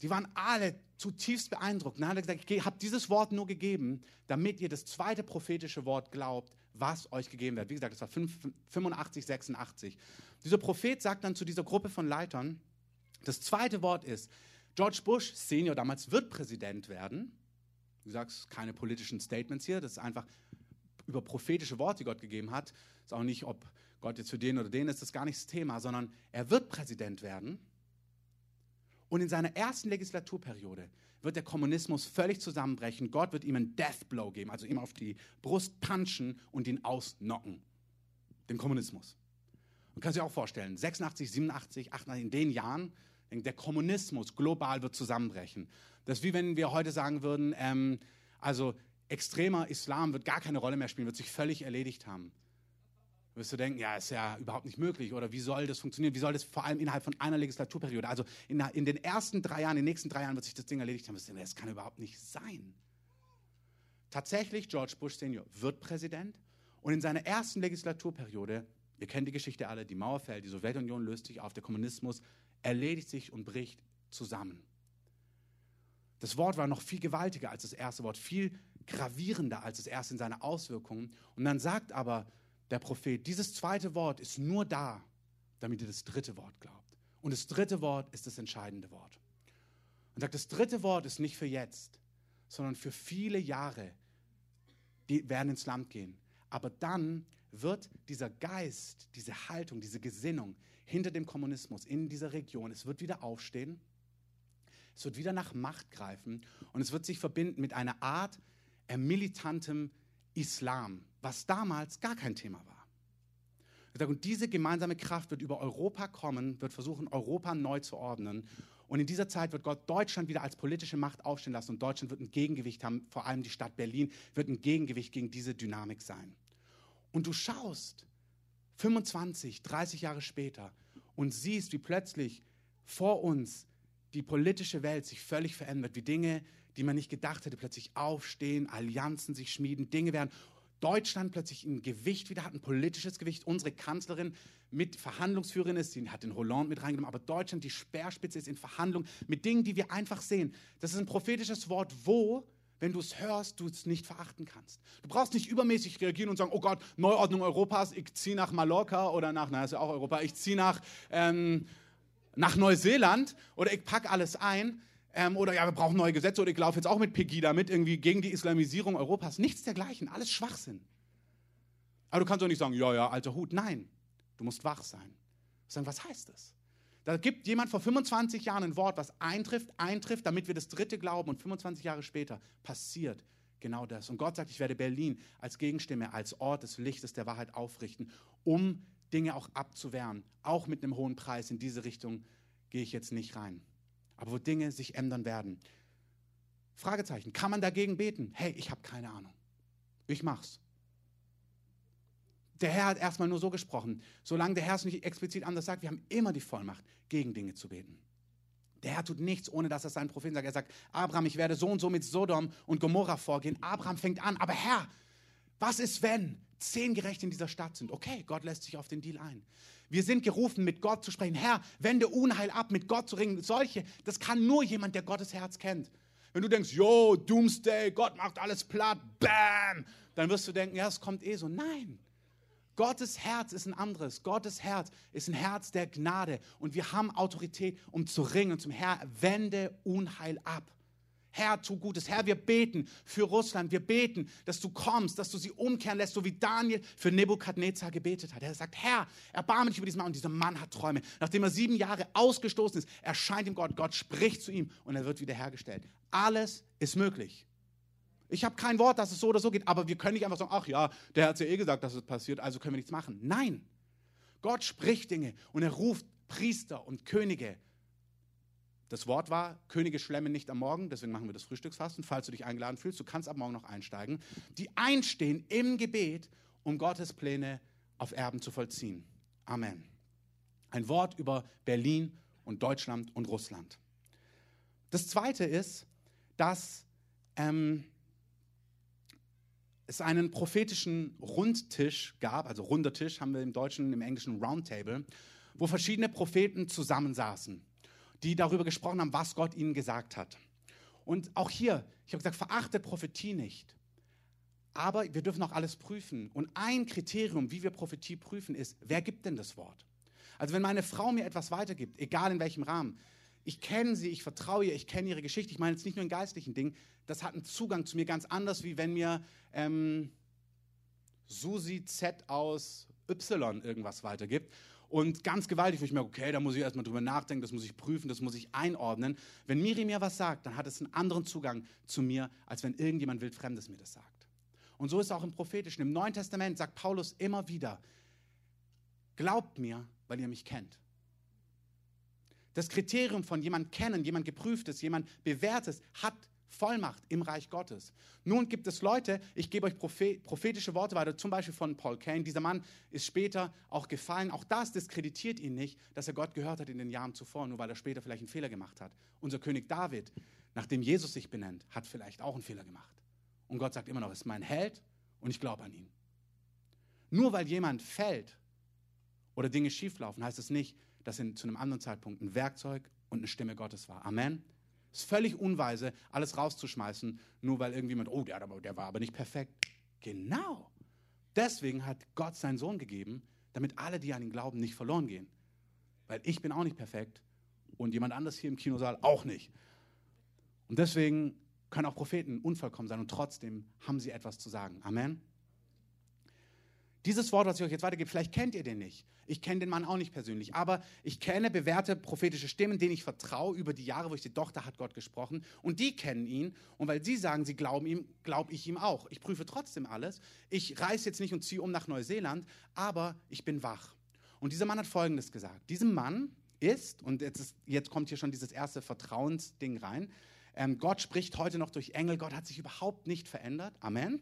Die waren alle zutiefst beeindruckt. Dann hat er gesagt, ich habe dieses Wort nur gegeben, damit ihr das zweite prophetische Wort glaubt, was euch gegeben wird. Wie gesagt, das war 85, 86. Dieser Prophet sagt dann zu dieser Gruppe von Leitern, das zweite Wort ist, George Bush Senior damals wird Präsident werden. Wie gesagt, keine politischen Statements hier, das ist einfach über prophetische Worte, die Gott gegeben hat. Ist auch nicht, ob Gott jetzt für den oder den ist, das ist gar nicht das Thema, sondern er wird Präsident werden. Und in seiner ersten Legislaturperiode wird der Kommunismus völlig zusammenbrechen. Gott wird ihm einen Death Blow geben, also ihm auf die Brust punchen und ihn ausnocken. Den Kommunismus. Man kann sich auch vorstellen, 86, 87, 88, in den Jahren, der Kommunismus global wird zusammenbrechen. Das ist wie wenn wir heute sagen würden, ähm, also extremer Islam wird gar keine Rolle mehr spielen, wird sich völlig erledigt haben wirst du denken, ja, ist ja überhaupt nicht möglich oder wie soll das funktionieren? Wie soll das vor allem innerhalb von einer Legislaturperiode, also in, in den ersten drei Jahren, in den nächsten drei Jahren wird sich das Ding erledigt haben. Wirst du denken, das kann überhaupt nicht sein. Tatsächlich, George Bush Senior wird Präsident und in seiner ersten Legislaturperiode, ihr kennt die Geschichte alle, die Mauer fällt, die Sowjetunion löst sich auf, der Kommunismus erledigt sich und bricht zusammen. Das Wort war noch viel gewaltiger als das erste Wort, viel gravierender als das erste in seiner Auswirkungen. Und dann sagt aber der Prophet, dieses zweite Wort ist nur da, damit ihr das dritte Wort glaubt. Und das dritte Wort ist das entscheidende Wort. Und sagt, das dritte Wort ist nicht für jetzt, sondern für viele Jahre, die werden ins Land gehen. Aber dann wird dieser Geist, diese Haltung, diese Gesinnung hinter dem Kommunismus in dieser Region, es wird wieder aufstehen, es wird wieder nach Macht greifen und es wird sich verbinden mit einer Art äh, militantem Islam, was damals gar kein Thema war. Und diese gemeinsame Kraft wird über Europa kommen, wird versuchen, Europa neu zu ordnen. Und in dieser Zeit wird Gott Deutschland wieder als politische Macht aufstehen lassen und Deutschland wird ein Gegengewicht haben, vor allem die Stadt Berlin wird ein Gegengewicht gegen diese Dynamik sein. Und du schaust 25, 30 Jahre später und siehst, wie plötzlich vor uns die politische Welt sich völlig verändert, wie Dinge, die man nicht gedacht hätte, plötzlich aufstehen, Allianzen sich schmieden, Dinge werden. Deutschland plötzlich ein Gewicht wieder hat, ein politisches Gewicht. Unsere Kanzlerin mit Verhandlungsführerin ist, sie hat den Hollande mit reingenommen, aber Deutschland, die Speerspitze ist in Verhandlungen mit Dingen, die wir einfach sehen. Das ist ein prophetisches Wort, wo wenn du es hörst, du es nicht verachten kannst. Du brauchst nicht übermäßig reagieren und sagen, oh Gott, Neuordnung Europas, ich ziehe nach Mallorca oder nach, na, ist ja auch Europa, ich ziehe nach, ähm, nach Neuseeland oder ich packe alles ein. Ähm, oder ja, wir brauchen neue Gesetze oder ich laufe jetzt auch mit Pegida mit, irgendwie gegen die Islamisierung Europas. Nichts dergleichen, alles Schwachsinn. Aber du kannst doch nicht sagen, ja, ja, alter Hut. Nein, du musst wach sein. Sagen, was heißt das? Da gibt jemand vor 25 Jahren ein Wort, was eintrifft, eintrifft, damit wir das dritte glauben und 25 Jahre später passiert genau das. Und Gott sagt, ich werde Berlin als Gegenstimme, als Ort des Lichtes der Wahrheit aufrichten, um Dinge auch abzuwehren. Auch mit einem hohen Preis. In diese Richtung gehe ich jetzt nicht rein. Aber wo Dinge sich ändern werden. Fragezeichen. Kann man dagegen beten? Hey, ich habe keine Ahnung. Ich mach's. Der Herr hat erstmal nur so gesprochen. Solange der Herr es nicht explizit anders sagt, wir haben immer die Vollmacht, gegen Dinge zu beten. Der Herr tut nichts, ohne dass er seinen Propheten sagt. Er sagt, Abraham, ich werde so und so mit Sodom und Gomorra vorgehen. Abraham fängt an, aber Herr, was ist, wenn zehn Gerechte in dieser Stadt sind? Okay, Gott lässt sich auf den Deal ein. Wir sind gerufen, mit Gott zu sprechen. Herr, wende Unheil ab, mit Gott zu ringen. Solche, das kann nur jemand, der Gottes Herz kennt. Wenn du denkst, yo, Doomsday, Gott macht alles platt, bam, dann wirst du denken, ja, es kommt eh so. Nein, Gottes Herz ist ein anderes. Gottes Herz ist ein Herz der Gnade. Und wir haben Autorität, um zu ringen und zum Herr, wende Unheil ab. Herr, tu Gutes. Herr, wir beten für Russland. Wir beten, dass du kommst, dass du sie umkehren lässt, so wie Daniel für Nebukadnezar gebetet hat. Er sagt, Herr, erbarme dich über diesen Mann. Und dieser Mann hat Träume. Nachdem er sieben Jahre ausgestoßen ist, erscheint ihm Gott. Gott spricht zu ihm und er wird wiederhergestellt. Alles ist möglich. Ich habe kein Wort, dass es so oder so geht, aber wir können nicht einfach sagen, ach ja, der hat ja eh gesagt, dass es passiert, also können wir nichts machen. Nein, Gott spricht Dinge und er ruft Priester und Könige. Das Wort war, Könige schlemmen nicht am Morgen, deswegen machen wir das Frühstücksfasten, falls du dich eingeladen fühlst, du kannst ab morgen noch einsteigen, die einstehen im Gebet, um Gottes Pläne auf Erben zu vollziehen. Amen. Ein Wort über Berlin und Deutschland und Russland. Das Zweite ist, dass ähm, es einen prophetischen Rundtisch gab, also runder Tisch haben wir im Deutschen, im Englischen Roundtable, wo verschiedene Propheten zusammensaßen, die darüber gesprochen haben, was Gott ihnen gesagt hat. Und auch hier, ich habe gesagt, verachtet Prophetie nicht. Aber wir dürfen auch alles prüfen. Und ein Kriterium, wie wir Prophetie prüfen, ist, wer gibt denn das Wort? Also wenn meine Frau mir etwas weitergibt, egal in welchem Rahmen, ich kenne sie, ich vertraue ihr, ich kenne ihre Geschichte. Ich meine jetzt nicht nur in geistlichen Dingen. Das hat einen Zugang zu mir ganz anders, wie wenn mir ähm, Susi Z aus Y irgendwas weitergibt. Und ganz gewaltig, wo ich mir, okay, da muss ich erstmal drüber nachdenken, das muss ich prüfen, das muss ich einordnen. Wenn Miri mir was sagt, dann hat es einen anderen Zugang zu mir, als wenn irgendjemand Wildfremdes mir das sagt. Und so ist es auch im Prophetischen. Im Neuen Testament sagt Paulus immer wieder, glaubt mir, weil ihr mich kennt. Das Kriterium von jemand kennen, jemand geprüftes, jemand bewährtes hat Vollmacht im Reich Gottes. Nun gibt es Leute, ich gebe euch prophetische Worte weiter, zum Beispiel von Paul Kane. Dieser Mann ist später auch gefallen. Auch das diskreditiert ihn nicht, dass er Gott gehört hat in den Jahren zuvor, nur weil er später vielleicht einen Fehler gemacht hat. Unser König David, nachdem Jesus sich benennt, hat vielleicht auch einen Fehler gemacht. Und Gott sagt immer noch, ist mein Held und ich glaube an ihn. Nur weil jemand fällt oder Dinge schieflaufen, heißt es nicht, dass er zu einem anderen Zeitpunkt ein Werkzeug und eine Stimme Gottes war. Amen. Ist völlig unweise, alles rauszuschmeißen, nur weil irgendjemand, oh, der, der war aber nicht perfekt. Genau. Deswegen hat Gott seinen Sohn gegeben, damit alle, die an ihn glauben, nicht verloren gehen. Weil ich bin auch nicht perfekt und jemand anders hier im Kinosaal auch nicht. Und deswegen können auch Propheten unvollkommen sein und trotzdem haben sie etwas zu sagen. Amen. Dieses Wort, was ich euch jetzt weitergebe, vielleicht kennt ihr den nicht. Ich kenne den Mann auch nicht persönlich, aber ich kenne bewährte prophetische Stimmen, denen ich vertraue über die Jahre, wo ich die Tochter hat Gott gesprochen und die kennen ihn und weil sie sagen, sie glauben ihm, glaube ich ihm auch. Ich prüfe trotzdem alles. Ich reise jetzt nicht und ziehe um nach Neuseeland, aber ich bin wach. Und dieser Mann hat Folgendes gesagt. Diesem Mann ist, und jetzt, ist, jetzt kommt hier schon dieses erste Vertrauensding rein, ähm, Gott spricht heute noch durch Engel, Gott hat sich überhaupt nicht verändert. Amen.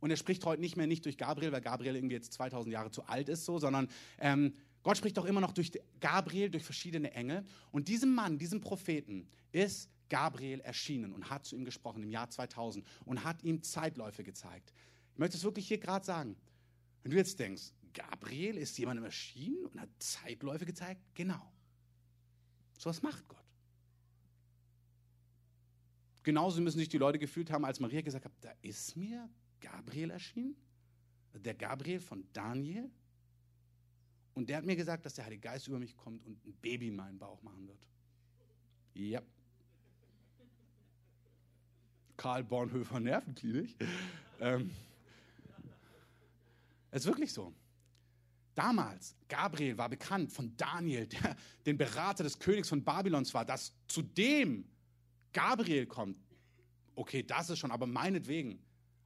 Und er spricht heute nicht mehr nicht durch Gabriel, weil Gabriel irgendwie jetzt 2000 Jahre zu alt ist, so, sondern ähm, Gott spricht doch immer noch durch Gabriel, durch verschiedene Engel. Und diesem Mann, diesem Propheten, ist Gabriel erschienen und hat zu ihm gesprochen im Jahr 2000 und hat ihm Zeitläufe gezeigt. Ich möchte es wirklich hier gerade sagen. Wenn du jetzt denkst, Gabriel ist jemandem erschienen und hat Zeitläufe gezeigt, genau. So was macht Gott. Genauso müssen sich die Leute gefühlt haben, als Maria gesagt hat, da ist mir Gabriel erschienen, der Gabriel von Daniel. Und der hat mir gesagt, dass der Heilige Geist über mich kommt und ein Baby in meinen Bauch machen wird. Ja. Karl Bornhöfer Nervenklinik. ähm, es ist wirklich so. Damals, Gabriel war bekannt von Daniel, der den Berater des Königs von Babylons war, dass zu dem Gabriel kommt. Okay, das ist schon, aber meinetwegen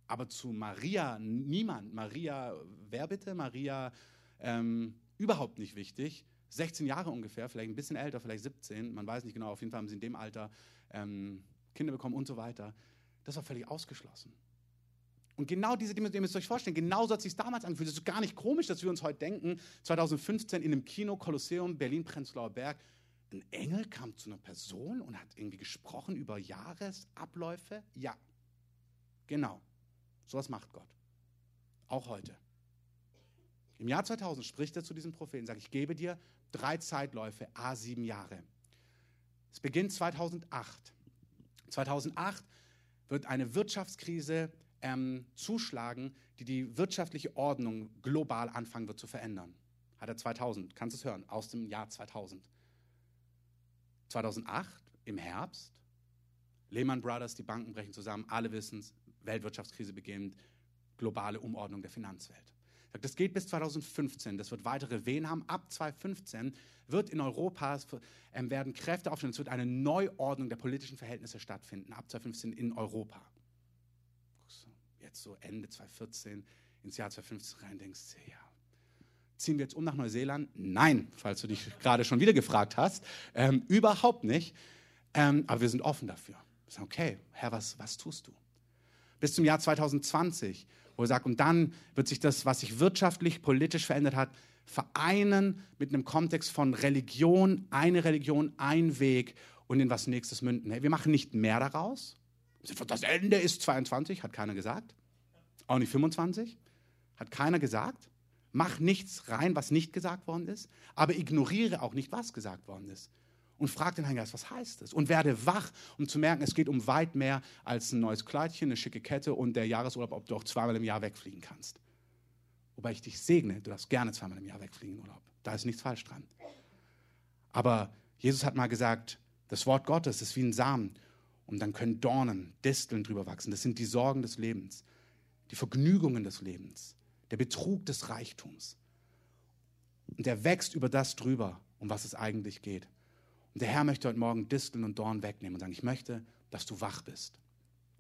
aber zu Maria niemand. Maria, wer bitte? Maria, ähm, überhaupt nicht wichtig. 16 Jahre ungefähr, vielleicht ein bisschen älter, vielleicht 17, man weiß nicht genau, auf jeden Fall haben sie in dem Alter ähm, Kinder bekommen und so weiter. Das war völlig ausgeschlossen. Und genau diese die ihr müsst euch vorstellen, genauso hat es sich damals angefühlt. Es ist gar nicht komisch, dass wir uns heute denken, 2015 in einem Kino, Kolosseum, Berlin-Prenzlauer Berg, ein Engel kam zu einer Person und hat irgendwie gesprochen über Jahresabläufe. Ja, genau. So was macht Gott. Auch heute. Im Jahr 2000 spricht er zu diesem Propheten, sagt, ich gebe dir drei Zeitläufe, a sieben Jahre. Es beginnt 2008. 2008 wird eine Wirtschaftskrise ähm, zuschlagen, die die wirtschaftliche Ordnung global anfangen wird zu verändern. Hat er 2000, kannst du es hören, aus dem Jahr 2000. 2008 im Herbst, Lehman Brothers, die Banken brechen zusammen, alle wissen es, Weltwirtschaftskrise beginnt, globale Umordnung der Finanzwelt. Das geht bis 2015, das wird weitere Wehen haben. Ab 2015 wird in Europa, ähm, werden Kräfte aufstehen, es wird eine Neuordnung der politischen Verhältnisse stattfinden, ab 2015 in Europa. Jetzt so Ende 2014, ins Jahr 2015 rein, denkst du, ja, ziehen wir jetzt um nach Neuseeland? Nein, falls du dich gerade schon wieder gefragt hast, ähm, überhaupt nicht. Ähm, aber wir sind offen dafür. Wir sagen, okay, Herr, was, was tust du? Bis zum Jahr 2020, wo er sagt, und dann wird sich das, was sich wirtschaftlich, politisch verändert hat, vereinen mit einem Kontext von Religion, eine Religion, ein Weg und in was nächstes münden. Wir machen nicht mehr daraus. Das Ende ist 22, hat keiner gesagt. Auch nicht 25, hat keiner gesagt. Mach nichts rein, was nicht gesagt worden ist, aber ignoriere auch nicht, was gesagt worden ist und frag den Heiligen Geist, was heißt das? Und werde wach, um zu merken, es geht um weit mehr als ein neues Kleidchen, eine schicke Kette und der Jahresurlaub, ob du auch zweimal im Jahr wegfliegen kannst. Wobei ich dich segne, du darfst gerne zweimal im Jahr wegfliegen in Urlaub. Da ist nichts falsch dran. Aber Jesus hat mal gesagt, das Wort Gottes ist wie ein Samen und dann können Dornen, Disteln drüber wachsen. Das sind die Sorgen des Lebens, die Vergnügungen des Lebens, der Betrug des Reichtums. Und der wächst über das drüber, um was es eigentlich geht. Und der Herr möchte heute Morgen Disteln und Dorn wegnehmen und sagen, ich möchte, dass du wach bist.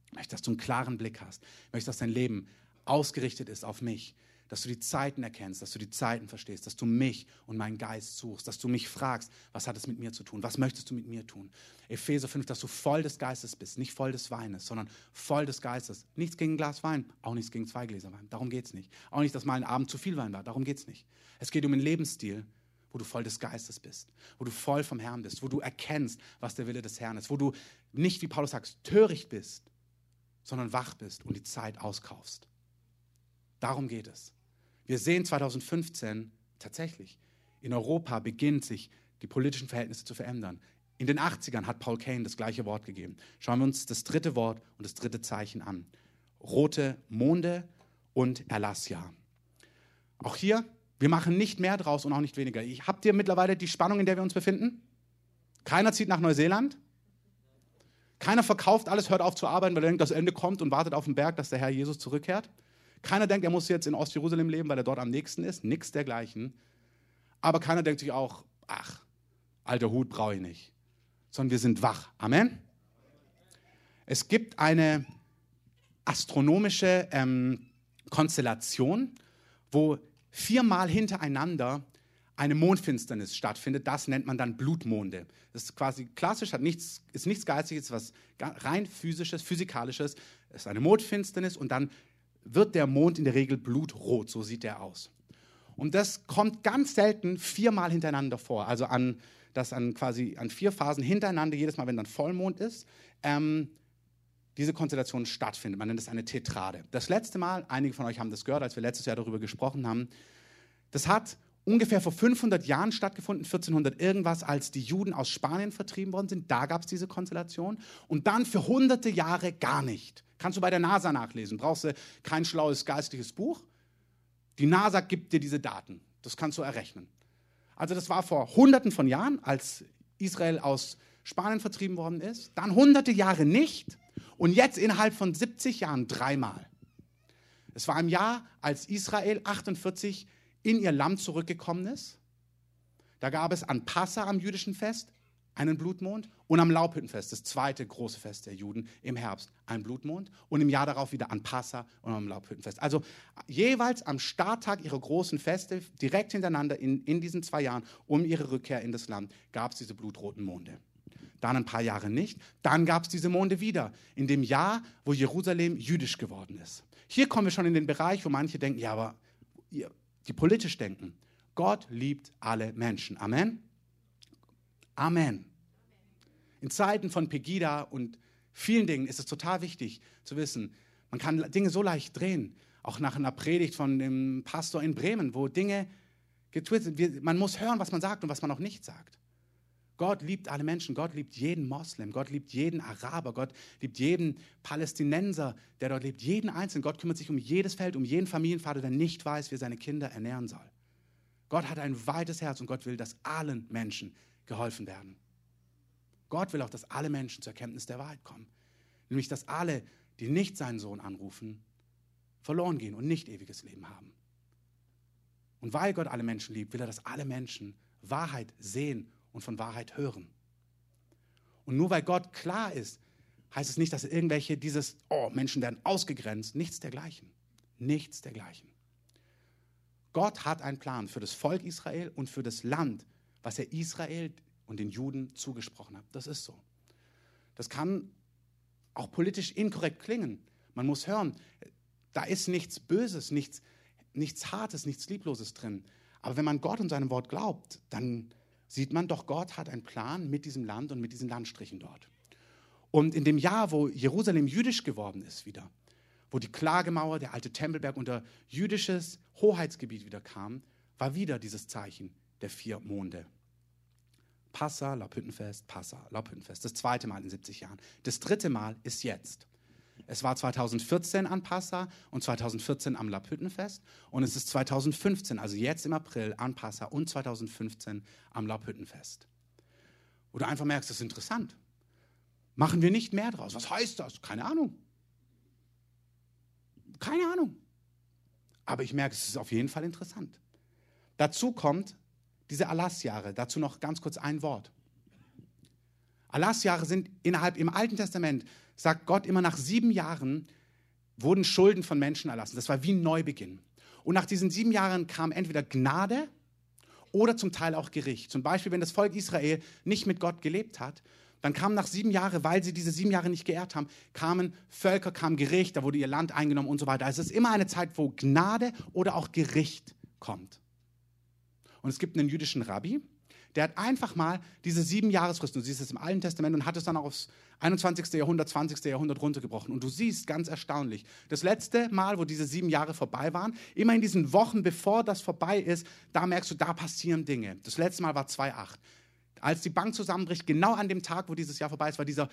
Ich möchte, dass du einen klaren Blick hast. Ich möchte, dass dein Leben ausgerichtet ist auf mich. Dass du die Zeiten erkennst, dass du die Zeiten verstehst, dass du mich und meinen Geist suchst, dass du mich fragst, was hat es mit mir zu tun? Was möchtest du mit mir tun? Epheser 5, dass du voll des Geistes bist, nicht voll des Weines, sondern voll des Geistes. Nichts gegen ein Glas Wein, auch nichts gegen zwei Gläser Wein. Darum geht es nicht. Auch nicht, dass mal ein Abend zu viel Wein war. Darum geht es nicht. Es geht um einen Lebensstil, wo du voll des Geistes bist, wo du voll vom Herrn bist, wo du erkennst, was der Wille des Herrn ist, wo du nicht, wie Paulus sagt, töricht bist, sondern wach bist und die Zeit auskaufst. Darum geht es. Wir sehen 2015 tatsächlich, in Europa beginnt sich die politischen Verhältnisse zu verändern. In den 80ern hat Paul Kane das gleiche Wort gegeben. Schauen wir uns das dritte Wort und das dritte Zeichen an. Rote Monde und Erlassjahr. Auch hier wir machen nicht mehr draus und auch nicht weniger. habt ihr mittlerweile die Spannung, in der wir uns befinden? Keiner zieht nach Neuseeland. Keiner verkauft alles, hört auf zu arbeiten, weil er denkt, das Ende kommt und wartet auf den Berg, dass der Herr Jesus zurückkehrt. Keiner denkt, er muss jetzt in Ostjerusalem leben, weil er dort am nächsten ist. Nichts dergleichen. Aber keiner denkt sich auch, ach, alter Hut brauche ich nicht. Sondern wir sind wach. Amen. Es gibt eine astronomische ähm, Konstellation, wo viermal hintereinander eine Mondfinsternis stattfindet. Das nennt man dann Blutmonde. Das ist quasi klassisch, hat nichts, ist nichts Geistiges, was rein physisches, physikalisches. Es ist eine Mondfinsternis und dann wird der Mond in der Regel blutrot, so sieht er aus. Und das kommt ganz selten viermal hintereinander vor, also an, das an quasi an vier Phasen hintereinander, jedes Mal, wenn dann Vollmond ist, ähm, diese Konstellation stattfindet. Man nennt es eine Tetrade. Das letzte Mal, einige von euch haben das gehört, als wir letztes Jahr darüber gesprochen haben, das hat ungefähr vor 500 Jahren stattgefunden, 1400 irgendwas, als die Juden aus Spanien vertrieben worden sind. Da gab es diese Konstellation. Und dann für hunderte Jahre gar nicht. Kannst du bei der NASA nachlesen. Brauchst du kein schlaues geistliches Buch. Die NASA gibt dir diese Daten. Das kannst du errechnen. Also das war vor hunderten von Jahren, als Israel aus Spanien vertrieben worden ist. Dann hunderte Jahre nicht. Und jetzt innerhalb von 70 Jahren dreimal. Es war im Jahr, als Israel 48 in ihr Land zurückgekommen ist. Da gab es an Passa am jüdischen Fest einen Blutmond und am Laubhüttenfest, das zweite große Fest der Juden im Herbst, ein Blutmond und im Jahr darauf wieder an Passa und am Laubhüttenfest. Also jeweils am Starttag ihrer großen Feste, direkt hintereinander in, in diesen zwei Jahren, um ihre Rückkehr in das Land, gab es diese blutroten Monde. Dann ein paar Jahre nicht. Dann gab es diese Monde wieder, in dem Jahr, wo Jerusalem jüdisch geworden ist. Hier kommen wir schon in den Bereich, wo manche denken, ja, aber die politisch denken. Gott liebt alle Menschen. Amen. Amen. In Zeiten von Pegida und vielen Dingen ist es total wichtig zu wissen, man kann Dinge so leicht drehen. Auch nach einer Predigt von dem Pastor in Bremen, wo Dinge getwittert werden. Man muss hören, was man sagt und was man auch nicht sagt. Gott liebt alle Menschen. Gott liebt jeden Moslem. Gott liebt jeden Araber. Gott liebt jeden Palästinenser, der dort lebt. Jeden Einzelnen. Gott kümmert sich um jedes Feld, um jeden Familienvater, der nicht weiß, wie er seine Kinder ernähren soll. Gott hat ein weites Herz und Gott will, dass allen Menschen geholfen werden. Gott will auch, dass alle Menschen zur Erkenntnis der Wahrheit kommen. Nämlich, dass alle, die nicht seinen Sohn anrufen, verloren gehen und nicht ewiges Leben haben. Und weil Gott alle Menschen liebt, will er, dass alle Menschen Wahrheit sehen und von Wahrheit hören. Und nur weil Gott klar ist, heißt es nicht, dass irgendwelche dieses, oh, Menschen werden ausgegrenzt. Nichts dergleichen. Nichts dergleichen. Gott hat einen Plan für das Volk Israel und für das Land, was er Israel und den Juden zugesprochen hat. Das ist so. Das kann auch politisch inkorrekt klingen. Man muss hören, da ist nichts Böses, nichts, nichts Hartes, nichts Liebloses drin. Aber wenn man Gott und seinem Wort glaubt, dann sieht man doch, Gott hat einen Plan mit diesem Land und mit diesen Landstrichen dort. Und in dem Jahr, wo Jerusalem jüdisch geworden ist wieder, wo die Klagemauer, der alte Tempelberg unter jüdisches Hoheitsgebiet wieder kam, war wieder dieses Zeichen der vier Monde. Passa, Laubhüttenfest, Passa, Laubhüttenfest. Das zweite Mal in 70 Jahren. Das dritte Mal ist jetzt. Es war 2014 an Passa und 2014 am Laubhüttenfest und es ist 2015, also jetzt im April an Passa und 2015 am Laubhüttenfest. Wo du einfach merkst, das ist interessant. Machen wir nicht mehr draus. Was heißt das? Keine Ahnung. Keine Ahnung. Aber ich merke, es ist auf jeden Fall interessant. Dazu kommt diese Erlassjahre. Dazu noch ganz kurz ein Wort. Erlassjahre sind innerhalb im Alten Testament sagt Gott immer, nach sieben Jahren wurden Schulden von Menschen erlassen. Das war wie ein Neubeginn. Und nach diesen sieben Jahren kam entweder Gnade oder zum Teil auch Gericht. Zum Beispiel, wenn das Volk Israel nicht mit Gott gelebt hat, dann kamen nach sieben Jahren, weil sie diese sieben Jahre nicht geehrt haben, kamen Völker, kam Gericht, da wurde ihr Land eingenommen und so weiter. Also es ist immer eine Zeit, wo Gnade oder auch Gericht kommt. Und es gibt einen jüdischen Rabbi, der hat einfach mal diese sieben Jahresfristen, du siehst es im Alten Testament und hat es dann auch aufs 21. Jahrhundert, 20. Jahrhundert runtergebrochen. Und du siehst ganz erstaunlich, das letzte Mal, wo diese sieben Jahre vorbei waren, immer in diesen Wochen, bevor das vorbei ist, da merkst du, da passieren Dinge. Das letzte Mal war 2,8. Als die Bank zusammenbricht, genau an dem Tag, wo dieses Jahr vorbei ist, war dieser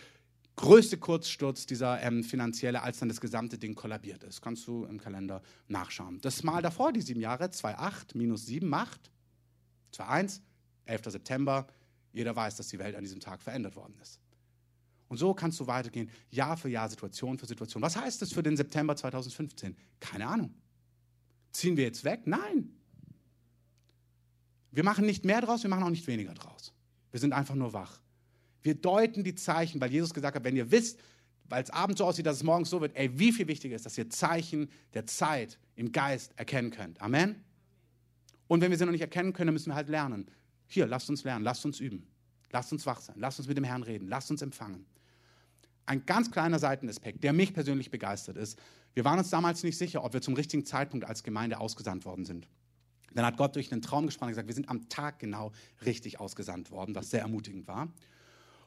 größte Kurzsturz, dieser ähm, finanzielle, als dann das gesamte Ding kollabiert ist. Kannst du im Kalender nachschauen. Das Mal davor, die sieben Jahre, 2,8 minus 7 macht 2,1 11. September, jeder weiß, dass die Welt an diesem Tag verändert worden ist. Und so kannst du weitergehen, Jahr für Jahr, Situation für Situation. Was heißt das für den September 2015? Keine Ahnung. Ziehen wir jetzt weg? Nein. Wir machen nicht mehr draus, wir machen auch nicht weniger draus. Wir sind einfach nur wach. Wir deuten die Zeichen, weil Jesus gesagt hat, wenn ihr wisst, weil es abends so aussieht, dass es morgens so wird, ey, wie viel wichtiger ist, dass ihr Zeichen der Zeit im Geist erkennen könnt. Amen. Und wenn wir sie noch nicht erkennen können, dann müssen wir halt lernen. Hier, lasst uns lernen, lasst uns üben. Lasst uns wach sein, lasst uns mit dem Herrn reden, lasst uns empfangen. Ein ganz kleiner Seitenaspekt, der mich persönlich begeistert ist. Wir waren uns damals nicht sicher, ob wir zum richtigen Zeitpunkt als Gemeinde ausgesandt worden sind. Dann hat Gott durch einen Traum gesprochen und gesagt, wir sind am Tag genau richtig ausgesandt worden, was sehr ermutigend war.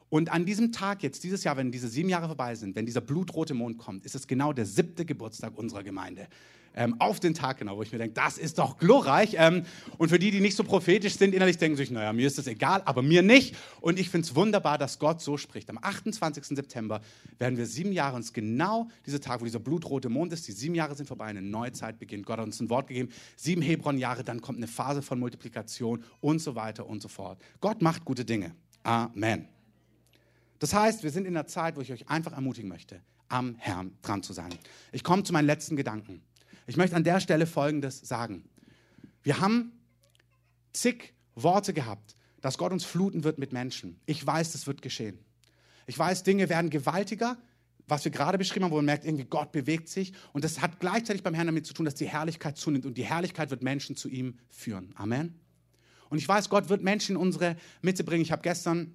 Und an diesem Tag jetzt, dieses Jahr, wenn diese sieben Jahre vorbei sind, wenn dieser blutrote Mond kommt, ist es genau der siebte Geburtstag unserer Gemeinde. Ähm, auf den Tag genau, wo ich mir denke, das ist doch glorreich. Ähm, und für die, die nicht so prophetisch sind, innerlich denken sich, naja, mir ist das egal, aber mir nicht. Und ich finde es wunderbar, dass Gott so spricht. Am 28. September werden wir sieben Jahre, ist genau dieser Tag, wo dieser blutrote Mond ist, die sieben Jahre sind vorbei, eine neue Zeit beginnt. Gott hat uns ein Wort gegeben, sieben Hebron-Jahre, dann kommt eine Phase von Multiplikation und so weiter und so fort. Gott macht gute Dinge. Amen. Das heißt, wir sind in einer Zeit, wo ich euch einfach ermutigen möchte, am Herrn dran zu sein. Ich komme zu meinen letzten Gedanken. Ich möchte an der Stelle Folgendes sagen. Wir haben zig Worte gehabt, dass Gott uns fluten wird mit Menschen. Ich weiß, das wird geschehen. Ich weiß, Dinge werden gewaltiger, was wir gerade beschrieben haben, wo man merkt, irgendwie Gott bewegt sich. Und das hat gleichzeitig beim Herrn damit zu tun, dass die Herrlichkeit zunimmt. Und die Herrlichkeit wird Menschen zu ihm führen. Amen. Und ich weiß, Gott wird Menschen in unsere Mitte bringen. Ich habe gestern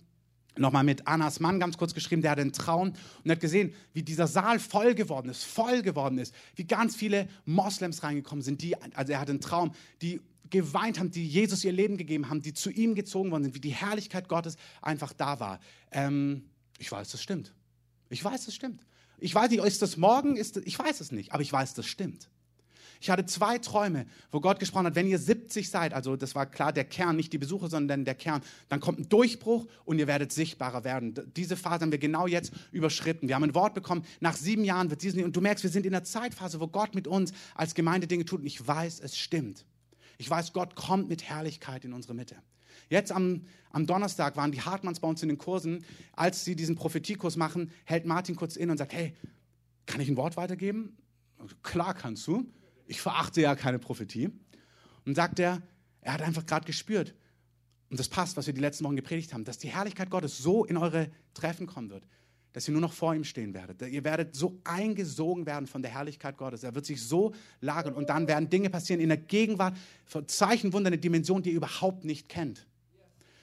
nochmal mit Annas Mann ganz kurz geschrieben, der hat einen Traum und hat gesehen, wie dieser Saal voll geworden ist, voll geworden ist, wie ganz viele Moslems reingekommen sind, die, also er hat einen Traum, die geweint haben, die Jesus ihr Leben gegeben haben, die zu ihm gezogen worden sind, wie die Herrlichkeit Gottes einfach da war. Ähm, ich weiß, das stimmt. Ich weiß, das stimmt. Ich weiß nicht, ist das morgen? Ist das, ich weiß es nicht, aber ich weiß, das stimmt. Ich hatte zwei Träume, wo Gott gesprochen hat, wenn ihr 70 seid, also das war klar der Kern, nicht die Besucher, sondern der Kern, dann kommt ein Durchbruch und ihr werdet sichtbarer werden. Diese Phase haben wir genau jetzt überschritten. Wir haben ein Wort bekommen, nach sieben Jahren wird diesen, und du merkst, wir sind in der Zeitphase, wo Gott mit uns als Gemeinde Dinge tut und ich weiß, es stimmt. Ich weiß, Gott kommt mit Herrlichkeit in unsere Mitte. Jetzt am, am, Donnerstag waren die Hartmanns bei uns in den Kursen. Als sie diesen Prophetiekurs machen, hält Martin kurz in und sagt, hey, kann ich ein Wort weitergeben? Klar kannst du ich verachte ja keine Prophetie. Und sagt er, er hat einfach gerade gespürt, und das passt, was wir die letzten Wochen gepredigt haben, dass die Herrlichkeit Gottes so in eure Treffen kommen wird, dass ihr nur noch vor ihm stehen werdet. Ihr werdet so eingesogen werden von der Herrlichkeit Gottes. Er wird sich so lagern und dann werden Dinge passieren in der Gegenwart, Zeichen, Wunder, eine Dimension, die ihr überhaupt nicht kennt.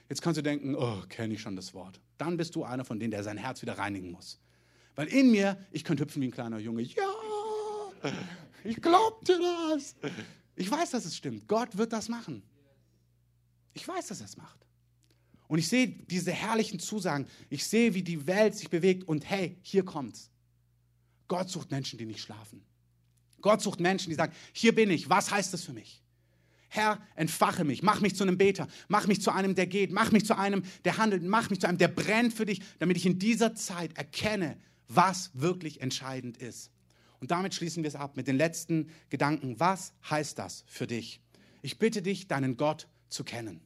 Jetzt kannst du denken, oh, kenne ich schon das Wort. Dann bist du einer von denen, der sein Herz wieder reinigen muss. Weil in mir, ich könnte hüpfen wie ein kleiner Junge. Ja, ich glaub dir das. Ich weiß, dass es stimmt. Gott wird das machen. Ich weiß, dass er es macht. Und ich sehe diese herrlichen Zusagen. Ich sehe, wie die Welt sich bewegt. Und hey, hier kommt's. Gott sucht Menschen, die nicht schlafen. Gott sucht Menschen, die sagen, hier bin ich. Was heißt das für mich? Herr, entfache mich, mach mich zu einem Beter, mach mich zu einem, der geht, mach mich zu einem, der handelt, mach mich zu einem, der brennt für dich, damit ich in dieser Zeit erkenne, was wirklich entscheidend ist. Und damit schließen wir es ab mit den letzten Gedanken. Was heißt das für dich? Ich bitte dich, deinen Gott zu kennen.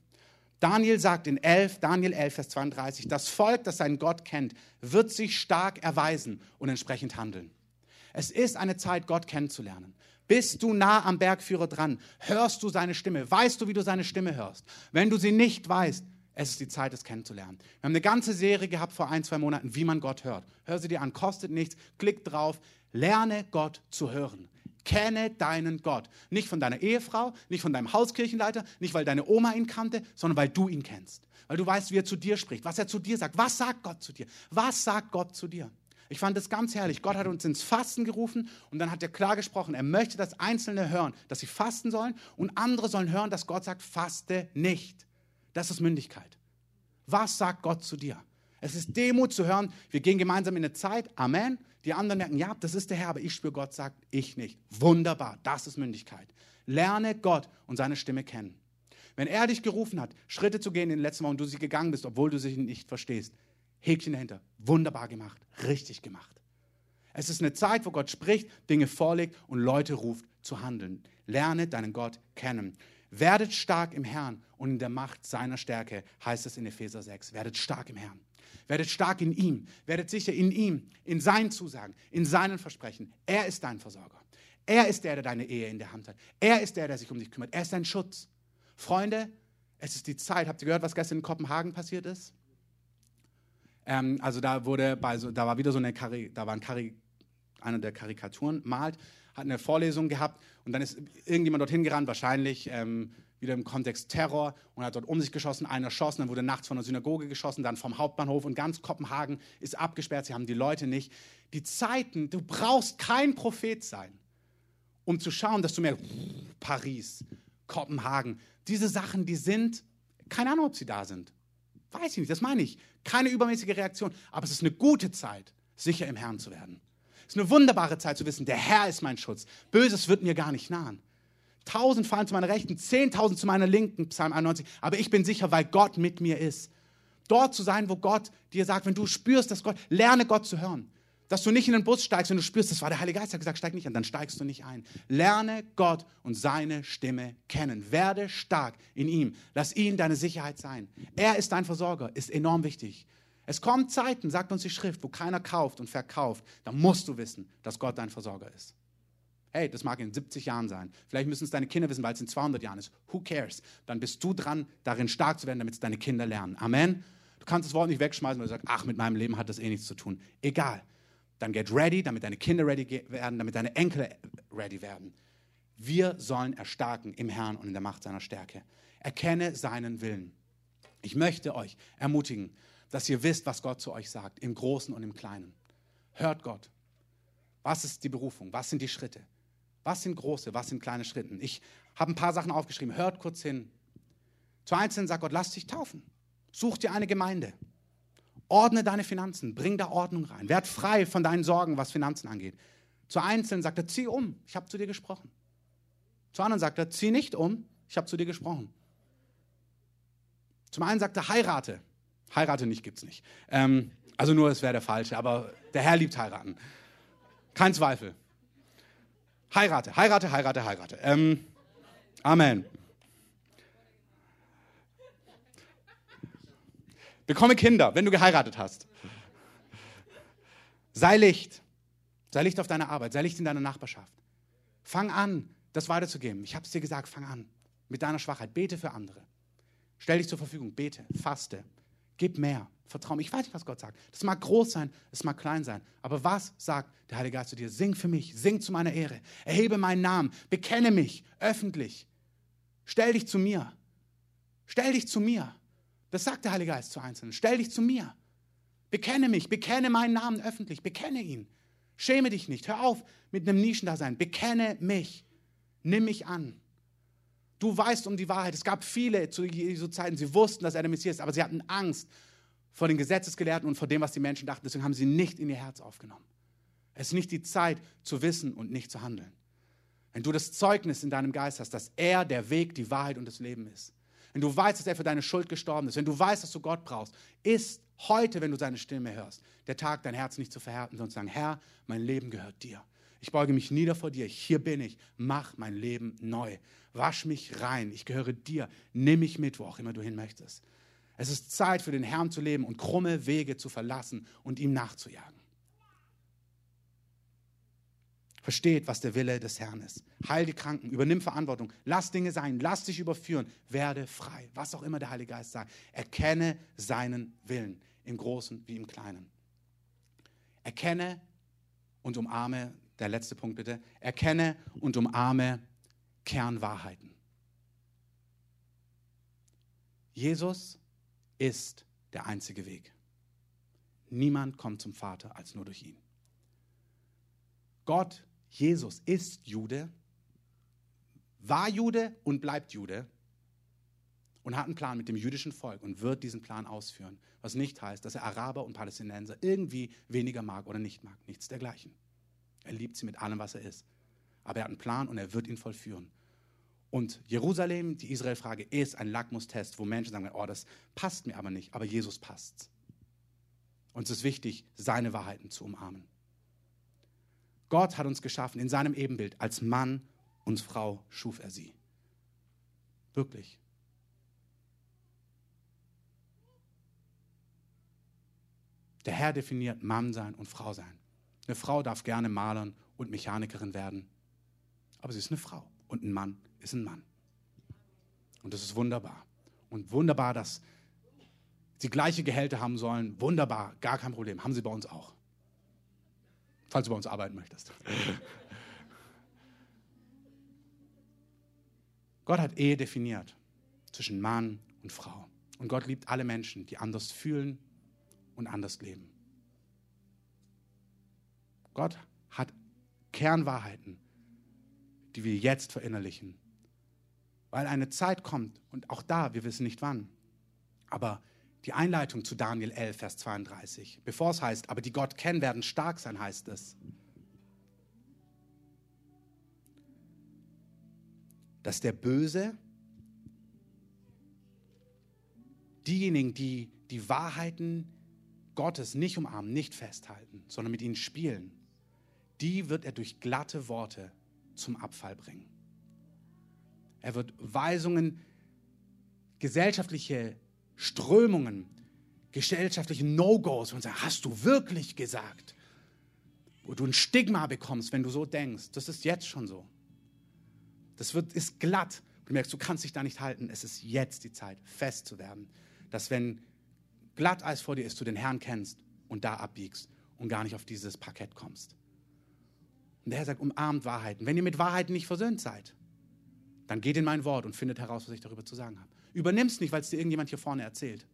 Daniel sagt in 11, Daniel 11, Vers 32, das Volk, das seinen Gott kennt, wird sich stark erweisen und entsprechend handeln. Es ist eine Zeit, Gott kennenzulernen. Bist du nah am Bergführer dran? Hörst du seine Stimme? Weißt du, wie du seine Stimme hörst? Wenn du sie nicht weißt, es ist die Zeit, es kennenzulernen. Wir haben eine ganze Serie gehabt vor ein, zwei Monaten, wie man Gott hört. Hör sie dir an, kostet nichts, klick drauf, Lerne Gott zu hören. Kenne deinen Gott. Nicht von deiner Ehefrau, nicht von deinem Hauskirchenleiter, nicht weil deine Oma ihn kannte, sondern weil du ihn kennst. Weil du weißt, wie er zu dir spricht, was er zu dir sagt. Was sagt Gott zu dir? Was sagt Gott zu dir? Ich fand das ganz herrlich. Gott hat uns ins Fasten gerufen und dann hat er klar gesprochen. Er möchte, dass Einzelne hören, dass sie fasten sollen und andere sollen hören, dass Gott sagt, faste nicht. Das ist Mündigkeit. Was sagt Gott zu dir? Es ist Demut zu hören, wir gehen gemeinsam in eine Zeit, Amen, die anderen merken, ja, das ist der Herr, aber ich spüre, Gott sagt, ich nicht. Wunderbar, das ist Mündigkeit. Lerne Gott und seine Stimme kennen. Wenn er dich gerufen hat, Schritte zu gehen in den letzten Wochen du sie gegangen bist, obwohl du sie nicht verstehst, Häkchen dahinter. Wunderbar gemacht, richtig gemacht. Es ist eine Zeit, wo Gott spricht, Dinge vorlegt und Leute ruft zu handeln. Lerne deinen Gott kennen. Werdet stark im Herrn und in der Macht seiner Stärke, heißt es in Epheser 6. Werdet stark im Herrn. Werdet stark in ihm. Werdet sicher in ihm, in seinen Zusagen, in seinen Versprechen. Er ist dein Versorger. Er ist der, der deine Ehe in der Hand hat. Er ist der, der sich um dich kümmert. Er ist dein Schutz. Freunde, es ist die Zeit. Habt ihr gehört, was gestern in Kopenhagen passiert ist? Ähm, also da wurde bei so, da war wieder so eine Kari, da war ein Kari, einer der Karikaturen malt, hat eine Vorlesung gehabt und dann ist irgendjemand dorthin gerannt, wahrscheinlich ähm, wieder im Kontext Terror und hat dort um sich geschossen, einer erschossen, dann wurde nachts von der Synagoge geschossen, dann vom Hauptbahnhof und ganz Kopenhagen ist abgesperrt, sie haben die Leute nicht. Die Zeiten, du brauchst kein Prophet sein, um zu schauen, dass du mehr Paris, Kopenhagen, diese Sachen, die sind, keine Ahnung, ob sie da sind. Weiß ich nicht, das meine ich. Keine übermäßige Reaktion, aber es ist eine gute Zeit, sicher im Herrn zu werden. Es ist eine wunderbare Zeit zu wissen, der Herr ist mein Schutz. Böses wird mir gar nicht nahen. Tausend fallen zu meiner Rechten, zehntausend zu meiner Linken, Psalm 91. Aber ich bin sicher, weil Gott mit mir ist. Dort zu sein, wo Gott dir sagt, wenn du spürst, dass Gott, lerne Gott zu hören. Dass du nicht in den Bus steigst, wenn du spürst, das war der Heilige Geist, der hat gesagt, steig nicht an, dann steigst du nicht ein. Lerne Gott und seine Stimme kennen. Werde stark in ihm. Lass ihn deine Sicherheit sein. Er ist dein Versorger, ist enorm wichtig. Es kommen Zeiten, sagt uns die Schrift, wo keiner kauft und verkauft. Da musst du wissen, dass Gott dein Versorger ist. Hey, das mag in 70 Jahren sein. Vielleicht müssen es deine Kinder wissen, weil es in 200 Jahren ist. Who cares? Dann bist du dran, darin stark zu werden, damit es deine Kinder lernen. Amen. Du kannst das Wort nicht wegschmeißen, weil du sagst, ach, mit meinem Leben hat das eh nichts zu tun. Egal. Dann get ready, damit deine Kinder ready werden, damit deine Enkel ready werden. Wir sollen erstarken im Herrn und in der Macht seiner Stärke. Erkenne seinen Willen. Ich möchte euch ermutigen, dass ihr wisst, was Gott zu euch sagt, im Großen und im Kleinen. Hört Gott. Was ist die Berufung? Was sind die Schritte? Was sind große, was sind kleine Schritte? Ich habe ein paar Sachen aufgeschrieben. Hört kurz hin. Zu Einzelnen sagt Gott, lass dich taufen. Such dir eine Gemeinde. Ordne deine Finanzen. Bring da Ordnung rein. Werd frei von deinen Sorgen, was Finanzen angeht. Zu Einzelnen sagt er, zieh um. Ich habe zu dir gesprochen. Zu anderen sagt er, zieh nicht um. Ich habe zu dir gesprochen. Zum einen sagt er, heirate. Heirate nicht, gibt's nicht. Ähm, also nur, es wäre der falsche, aber der Herr liebt heiraten. Kein Zweifel. Heirate, heirate, heirate, heirate. Ähm, Amen. Bekomme Kinder, wenn du geheiratet hast. Sei Licht. Sei Licht auf deiner Arbeit. Sei Licht in deiner Nachbarschaft. Fang an, das weiterzugeben. Ich habe es dir gesagt, fang an. Mit deiner Schwachheit. Bete für andere. Stell dich zur Verfügung. Bete. Faste. Gib mehr. Vertrau mir. Ich weiß nicht, was Gott sagt. Das mag groß sein, es mag klein sein. Aber was sagt der Heilige Geist zu dir? Sing für mich, sing zu meiner Ehre. Erhebe meinen Namen, bekenne mich öffentlich. Stell dich zu mir. Stell dich zu mir. Das sagt der Heilige Geist zu Einzelnen. Stell dich zu mir. Bekenne mich, bekenne meinen Namen öffentlich, bekenne ihn. Schäme dich nicht. Hör auf mit einem Nischendasein. Bekenne mich. Nimm mich an. Du weißt um die Wahrheit. Es gab viele zu Jesu Zeiten, sie wussten, dass er der Messias ist, aber sie hatten Angst vor den Gesetzesgelehrten und vor dem, was die Menschen dachten. Deswegen haben sie nicht in ihr Herz aufgenommen. Es ist nicht die Zeit zu wissen und nicht zu handeln. Wenn du das Zeugnis in deinem Geist hast, dass er der Weg, die Wahrheit und das Leben ist, wenn du weißt, dass er für deine Schuld gestorben ist, wenn du weißt, dass du Gott brauchst, ist heute, wenn du seine Stimme hörst, der Tag, dein Herz nicht zu verhärten, sondern zu sagen, Herr, mein Leben gehört dir. Ich beuge mich nieder vor dir. Hier bin ich. Mach mein Leben neu. Wasch mich rein. Ich gehöre dir. Nimm mich mit, wo auch immer du hin möchtest. Es ist Zeit für den Herrn zu leben und krumme Wege zu verlassen und ihm nachzujagen. Versteht, was der Wille des Herrn ist. Heil die Kranken, übernimm Verantwortung, lass Dinge sein, lass dich überführen, werde frei. Was auch immer der Heilige Geist sagt. Erkenne seinen Willen, im Großen wie im Kleinen. Erkenne und umarme, der letzte Punkt bitte, erkenne und umarme Kernwahrheiten. Jesus ist der einzige Weg. Niemand kommt zum Vater als nur durch ihn. Gott, Jesus ist Jude, war Jude und bleibt Jude und hat einen Plan mit dem jüdischen Volk und wird diesen Plan ausführen. Was nicht heißt, dass er Araber und Palästinenser irgendwie weniger mag oder nicht mag. Nichts dergleichen. Er liebt sie mit allem, was er ist. Aber er hat einen Plan und er wird ihn vollführen. Und Jerusalem, die Israel-Frage, ist ein Lackmustest, wo Menschen sagen, oh, das passt mir aber nicht, aber Jesus passt. Uns ist wichtig, seine Wahrheiten zu umarmen. Gott hat uns geschaffen in seinem Ebenbild. Als Mann und Frau schuf er sie. Wirklich. Der Herr definiert Mann sein und Frau sein. Eine Frau darf gerne Malern und Mechanikerin werden. Aber sie ist eine Frau. Und ein Mann ist ein Mann. Und das ist wunderbar. Und wunderbar, dass sie gleiche Gehälter haben sollen. Wunderbar, gar kein Problem. Haben sie bei uns auch. Falls du bei uns arbeiten möchtest. <laughs> Gott hat Ehe definiert zwischen Mann und Frau. Und Gott liebt alle Menschen, die anders fühlen und anders leben. Gott hat Kernwahrheiten, die wir jetzt verinnerlichen. Weil eine Zeit kommt, und auch da, wir wissen nicht wann, aber die Einleitung zu Daniel 11, Vers 32, bevor es heißt, aber die Gott kennen, werden stark sein, heißt es. Dass der Böse, diejenigen, die die Wahrheiten Gottes nicht umarmen, nicht festhalten, sondern mit ihnen spielen, die wird er durch glatte Worte zum Abfall bringen. Er wird Weisungen, gesellschaftliche Strömungen, gesellschaftliche No-Gos und sagen, hast du wirklich gesagt? Wo du ein Stigma bekommst, wenn du so denkst. Das ist jetzt schon so. Das wird, ist glatt. Du merkst, du kannst dich da nicht halten. Es ist jetzt die Zeit, fest zu werden. Dass wenn Glatteis vor dir ist, du den Herrn kennst und da abbiegst und gar nicht auf dieses Parkett kommst. Und der Herr sagt, umarmt Wahrheiten. Wenn ihr mit Wahrheiten nicht versöhnt seid, dann geht in mein Wort und findet heraus, was ich darüber zu sagen habe. Übernimm es nicht, weil es dir irgendjemand hier vorne erzählt.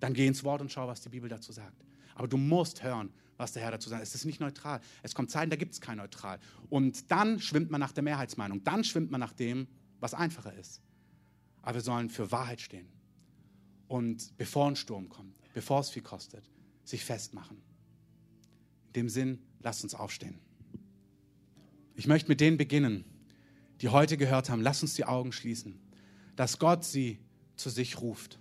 Dann geh ins Wort und schau, was die Bibel dazu sagt. Aber du musst hören, was der Herr dazu sagt. Es ist nicht neutral. Es kommt Zeiten, da gibt es kein Neutral. Und dann schwimmt man nach der Mehrheitsmeinung. Dann schwimmt man nach dem, was einfacher ist. Aber wir sollen für Wahrheit stehen. Und bevor ein Sturm kommt, bevor es viel kostet, sich festmachen. In dem Sinn, lasst uns aufstehen. Ich möchte mit denen beginnen, die heute gehört haben, lasst uns die Augen schließen, dass Gott sie zu sich ruft.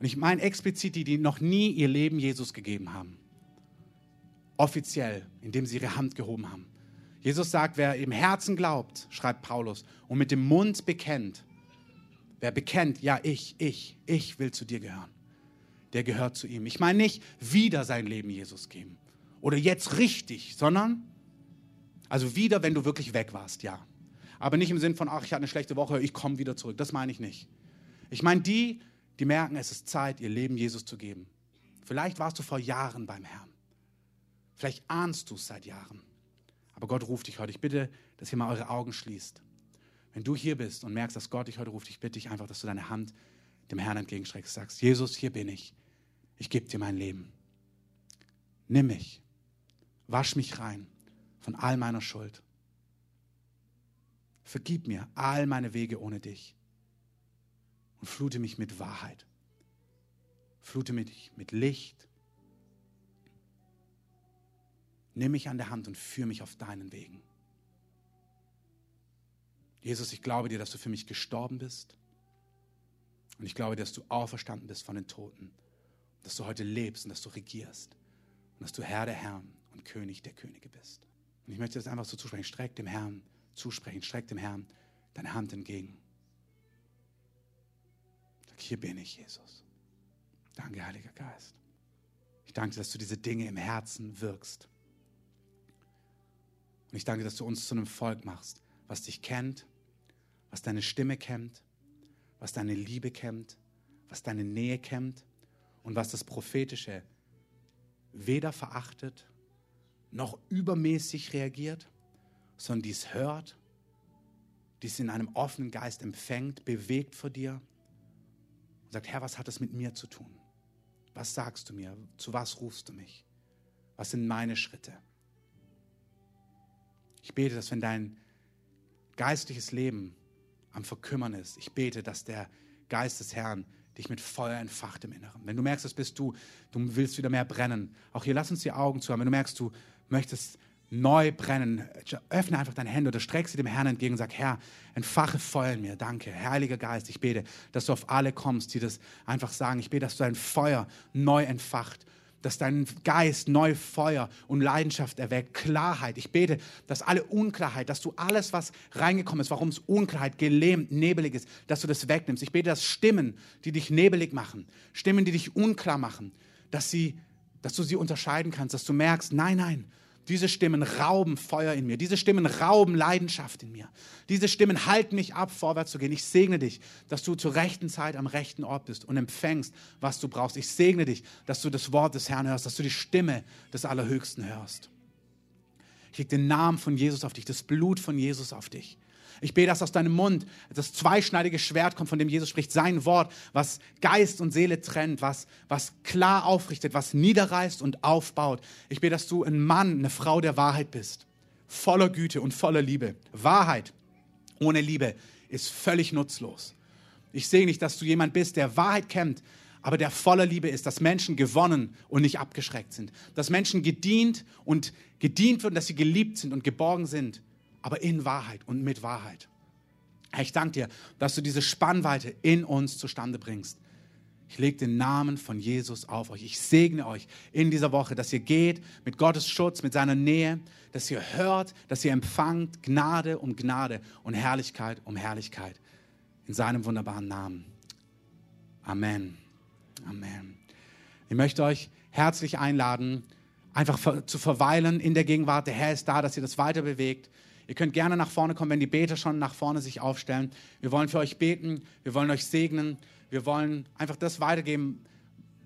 Und ich meine explizit die, die noch nie ihr Leben Jesus gegeben haben. Offiziell, indem sie ihre Hand gehoben haben. Jesus sagt, wer im Herzen glaubt, schreibt Paulus, und mit dem Mund bekennt, wer bekennt, ja, ich, ich, ich will zu dir gehören, der gehört zu ihm. Ich meine nicht wieder sein Leben Jesus geben oder jetzt richtig, sondern also wieder, wenn du wirklich weg warst, ja. Aber nicht im Sinn von, ach, ich hatte eine schlechte Woche, ich komme wieder zurück. Das meine ich nicht. Ich meine die, die merken, es ist Zeit, ihr Leben Jesus zu geben. Vielleicht warst du vor Jahren beim Herrn. Vielleicht ahnst du es seit Jahren. Aber Gott ruft dich heute. Ich bitte, dass ihr mal eure Augen schließt. Wenn du hier bist und merkst, dass Gott dich heute ruft, ich bitte dich einfach, dass du deine Hand dem Herrn entgegenstreckst. Sagst, Jesus, hier bin ich. Ich gebe dir mein Leben. Nimm mich. Wasch mich rein von all meiner Schuld. Vergib mir all meine Wege ohne dich und flute mich mit Wahrheit. Flute mich mit Licht. Nimm mich an der Hand und führe mich auf deinen Wegen. Jesus, ich glaube dir, dass du für mich gestorben bist. Und ich glaube, dass du auferstanden bist von den Toten. Dass du heute lebst und dass du regierst. Und dass du Herr der Herren und König der Könige bist. Und ich möchte das einfach so zusprechen. Streck dem Herrn zusprechen. Streck dem Herrn deine Hand entgegen. Sag, hier bin ich, Jesus. Danke, Heiliger Geist. Ich danke dir, dass du diese Dinge im Herzen wirkst. Und ich danke, dass du uns zu einem Volk machst, was dich kennt, was deine Stimme kennt, was deine Liebe kennt, was deine Nähe kennt und was das Prophetische weder verachtet noch übermäßig reagiert, sondern dies hört, dies in einem offenen Geist empfängt, bewegt vor dir und sagt, Herr, was hat das mit mir zu tun? Was sagst du mir? Zu was rufst du mich? Was sind meine Schritte? Ich bete, dass wenn dein geistliches Leben am Verkümmern ist, ich bete, dass der Geist des Herrn dich mit Feuer entfacht im Inneren. Wenn du merkst, das bist du, du willst wieder mehr brennen. Auch hier, lass uns die Augen zu haben. Wenn du merkst, du möchtest neu brennen, öffne einfach deine Hände oder streck sie dem Herrn entgegen und sag, Herr, entfache Feuer in mir. Danke. Heiliger Geist, ich bete, dass du auf alle kommst, die das einfach sagen. Ich bete, dass du dein Feuer neu entfacht dass dein Geist neu Feuer und Leidenschaft erweckt, Klarheit. Ich bete, dass alle Unklarheit, dass du alles, was reingekommen ist, warum es Unklarheit, gelähmt, nebelig ist, dass du das wegnimmst. Ich bete, dass Stimmen, die dich nebelig machen, Stimmen, die dich unklar machen, dass, sie, dass du sie unterscheiden kannst, dass du merkst, nein, nein, Diese Stimmen rauben Feuer in mir. Diese Stimmen rauben Leidenschaft in mir. Diese Stimmen halten mich ab, vorwärts zu gehen. Ich segne dich, dass du zur rechten Zeit am rechten Ort bist und empfängst, was du brauchst. Ich segne dich, dass du das Wort des Herrn hörst, dass du die Stimme des Allerhöchsten hörst. Ich lege den Namen von Jesus auf dich, das Blut von Jesus auf dich. Ich bete, dass aus deinem Mund das zweischneidige Schwert kommt, von dem Jesus spricht, sein Wort, was Geist und Seele trennt, was, was klar aufrichtet, was niederreißt und aufbaut. Ich bete, dass du ein Mann, eine Frau der Wahrheit bist, voller Güte und voller Liebe. Wahrheit ohne Liebe ist völlig nutzlos. Ich sehe nicht, dass du jemand bist, der Wahrheit kennt, aber der voller Liebe ist, dass Menschen gewonnen und nicht abgeschreckt sind, dass Menschen gedient und gedient werden, dass sie geliebt sind und geborgen sind aber in Wahrheit und mit Wahrheit. Herr, ich danke dir, dass du diese Spannweite in uns zustande bringst. Ich lege den Namen von Jesus auf euch. Ich segne euch in dieser Woche, dass ihr geht mit Gottes Schutz, mit seiner Nähe, dass ihr hört, dass ihr empfangt Gnade um Gnade und Herrlichkeit um Herrlichkeit. In seinem wunderbaren Namen. Amen. Amen. Ich möchte euch herzlich einladen, einfach zu verweilen in der Gegenwart. Der Herr ist da, dass ihr das weiter bewegt. Ihr könnt gerne nach vorne kommen, wenn die Beter schon nach vorne sich aufstellen. Wir wollen für euch beten, wir wollen euch segnen, wir wollen einfach das weitergeben,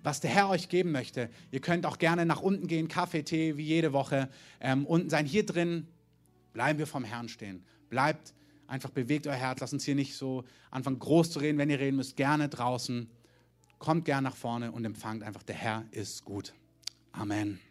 was der Herr euch geben möchte. Ihr könnt auch gerne nach unten gehen, Kaffee, Tee, wie jede Woche, ähm, unten sein. Hier drin bleiben wir vom Herrn stehen. Bleibt einfach, bewegt euer Herz. Lasst uns hier nicht so anfangen, groß zu reden. Wenn ihr reden müsst, gerne draußen. Kommt gerne nach vorne und empfangt einfach, der Herr ist gut. Amen.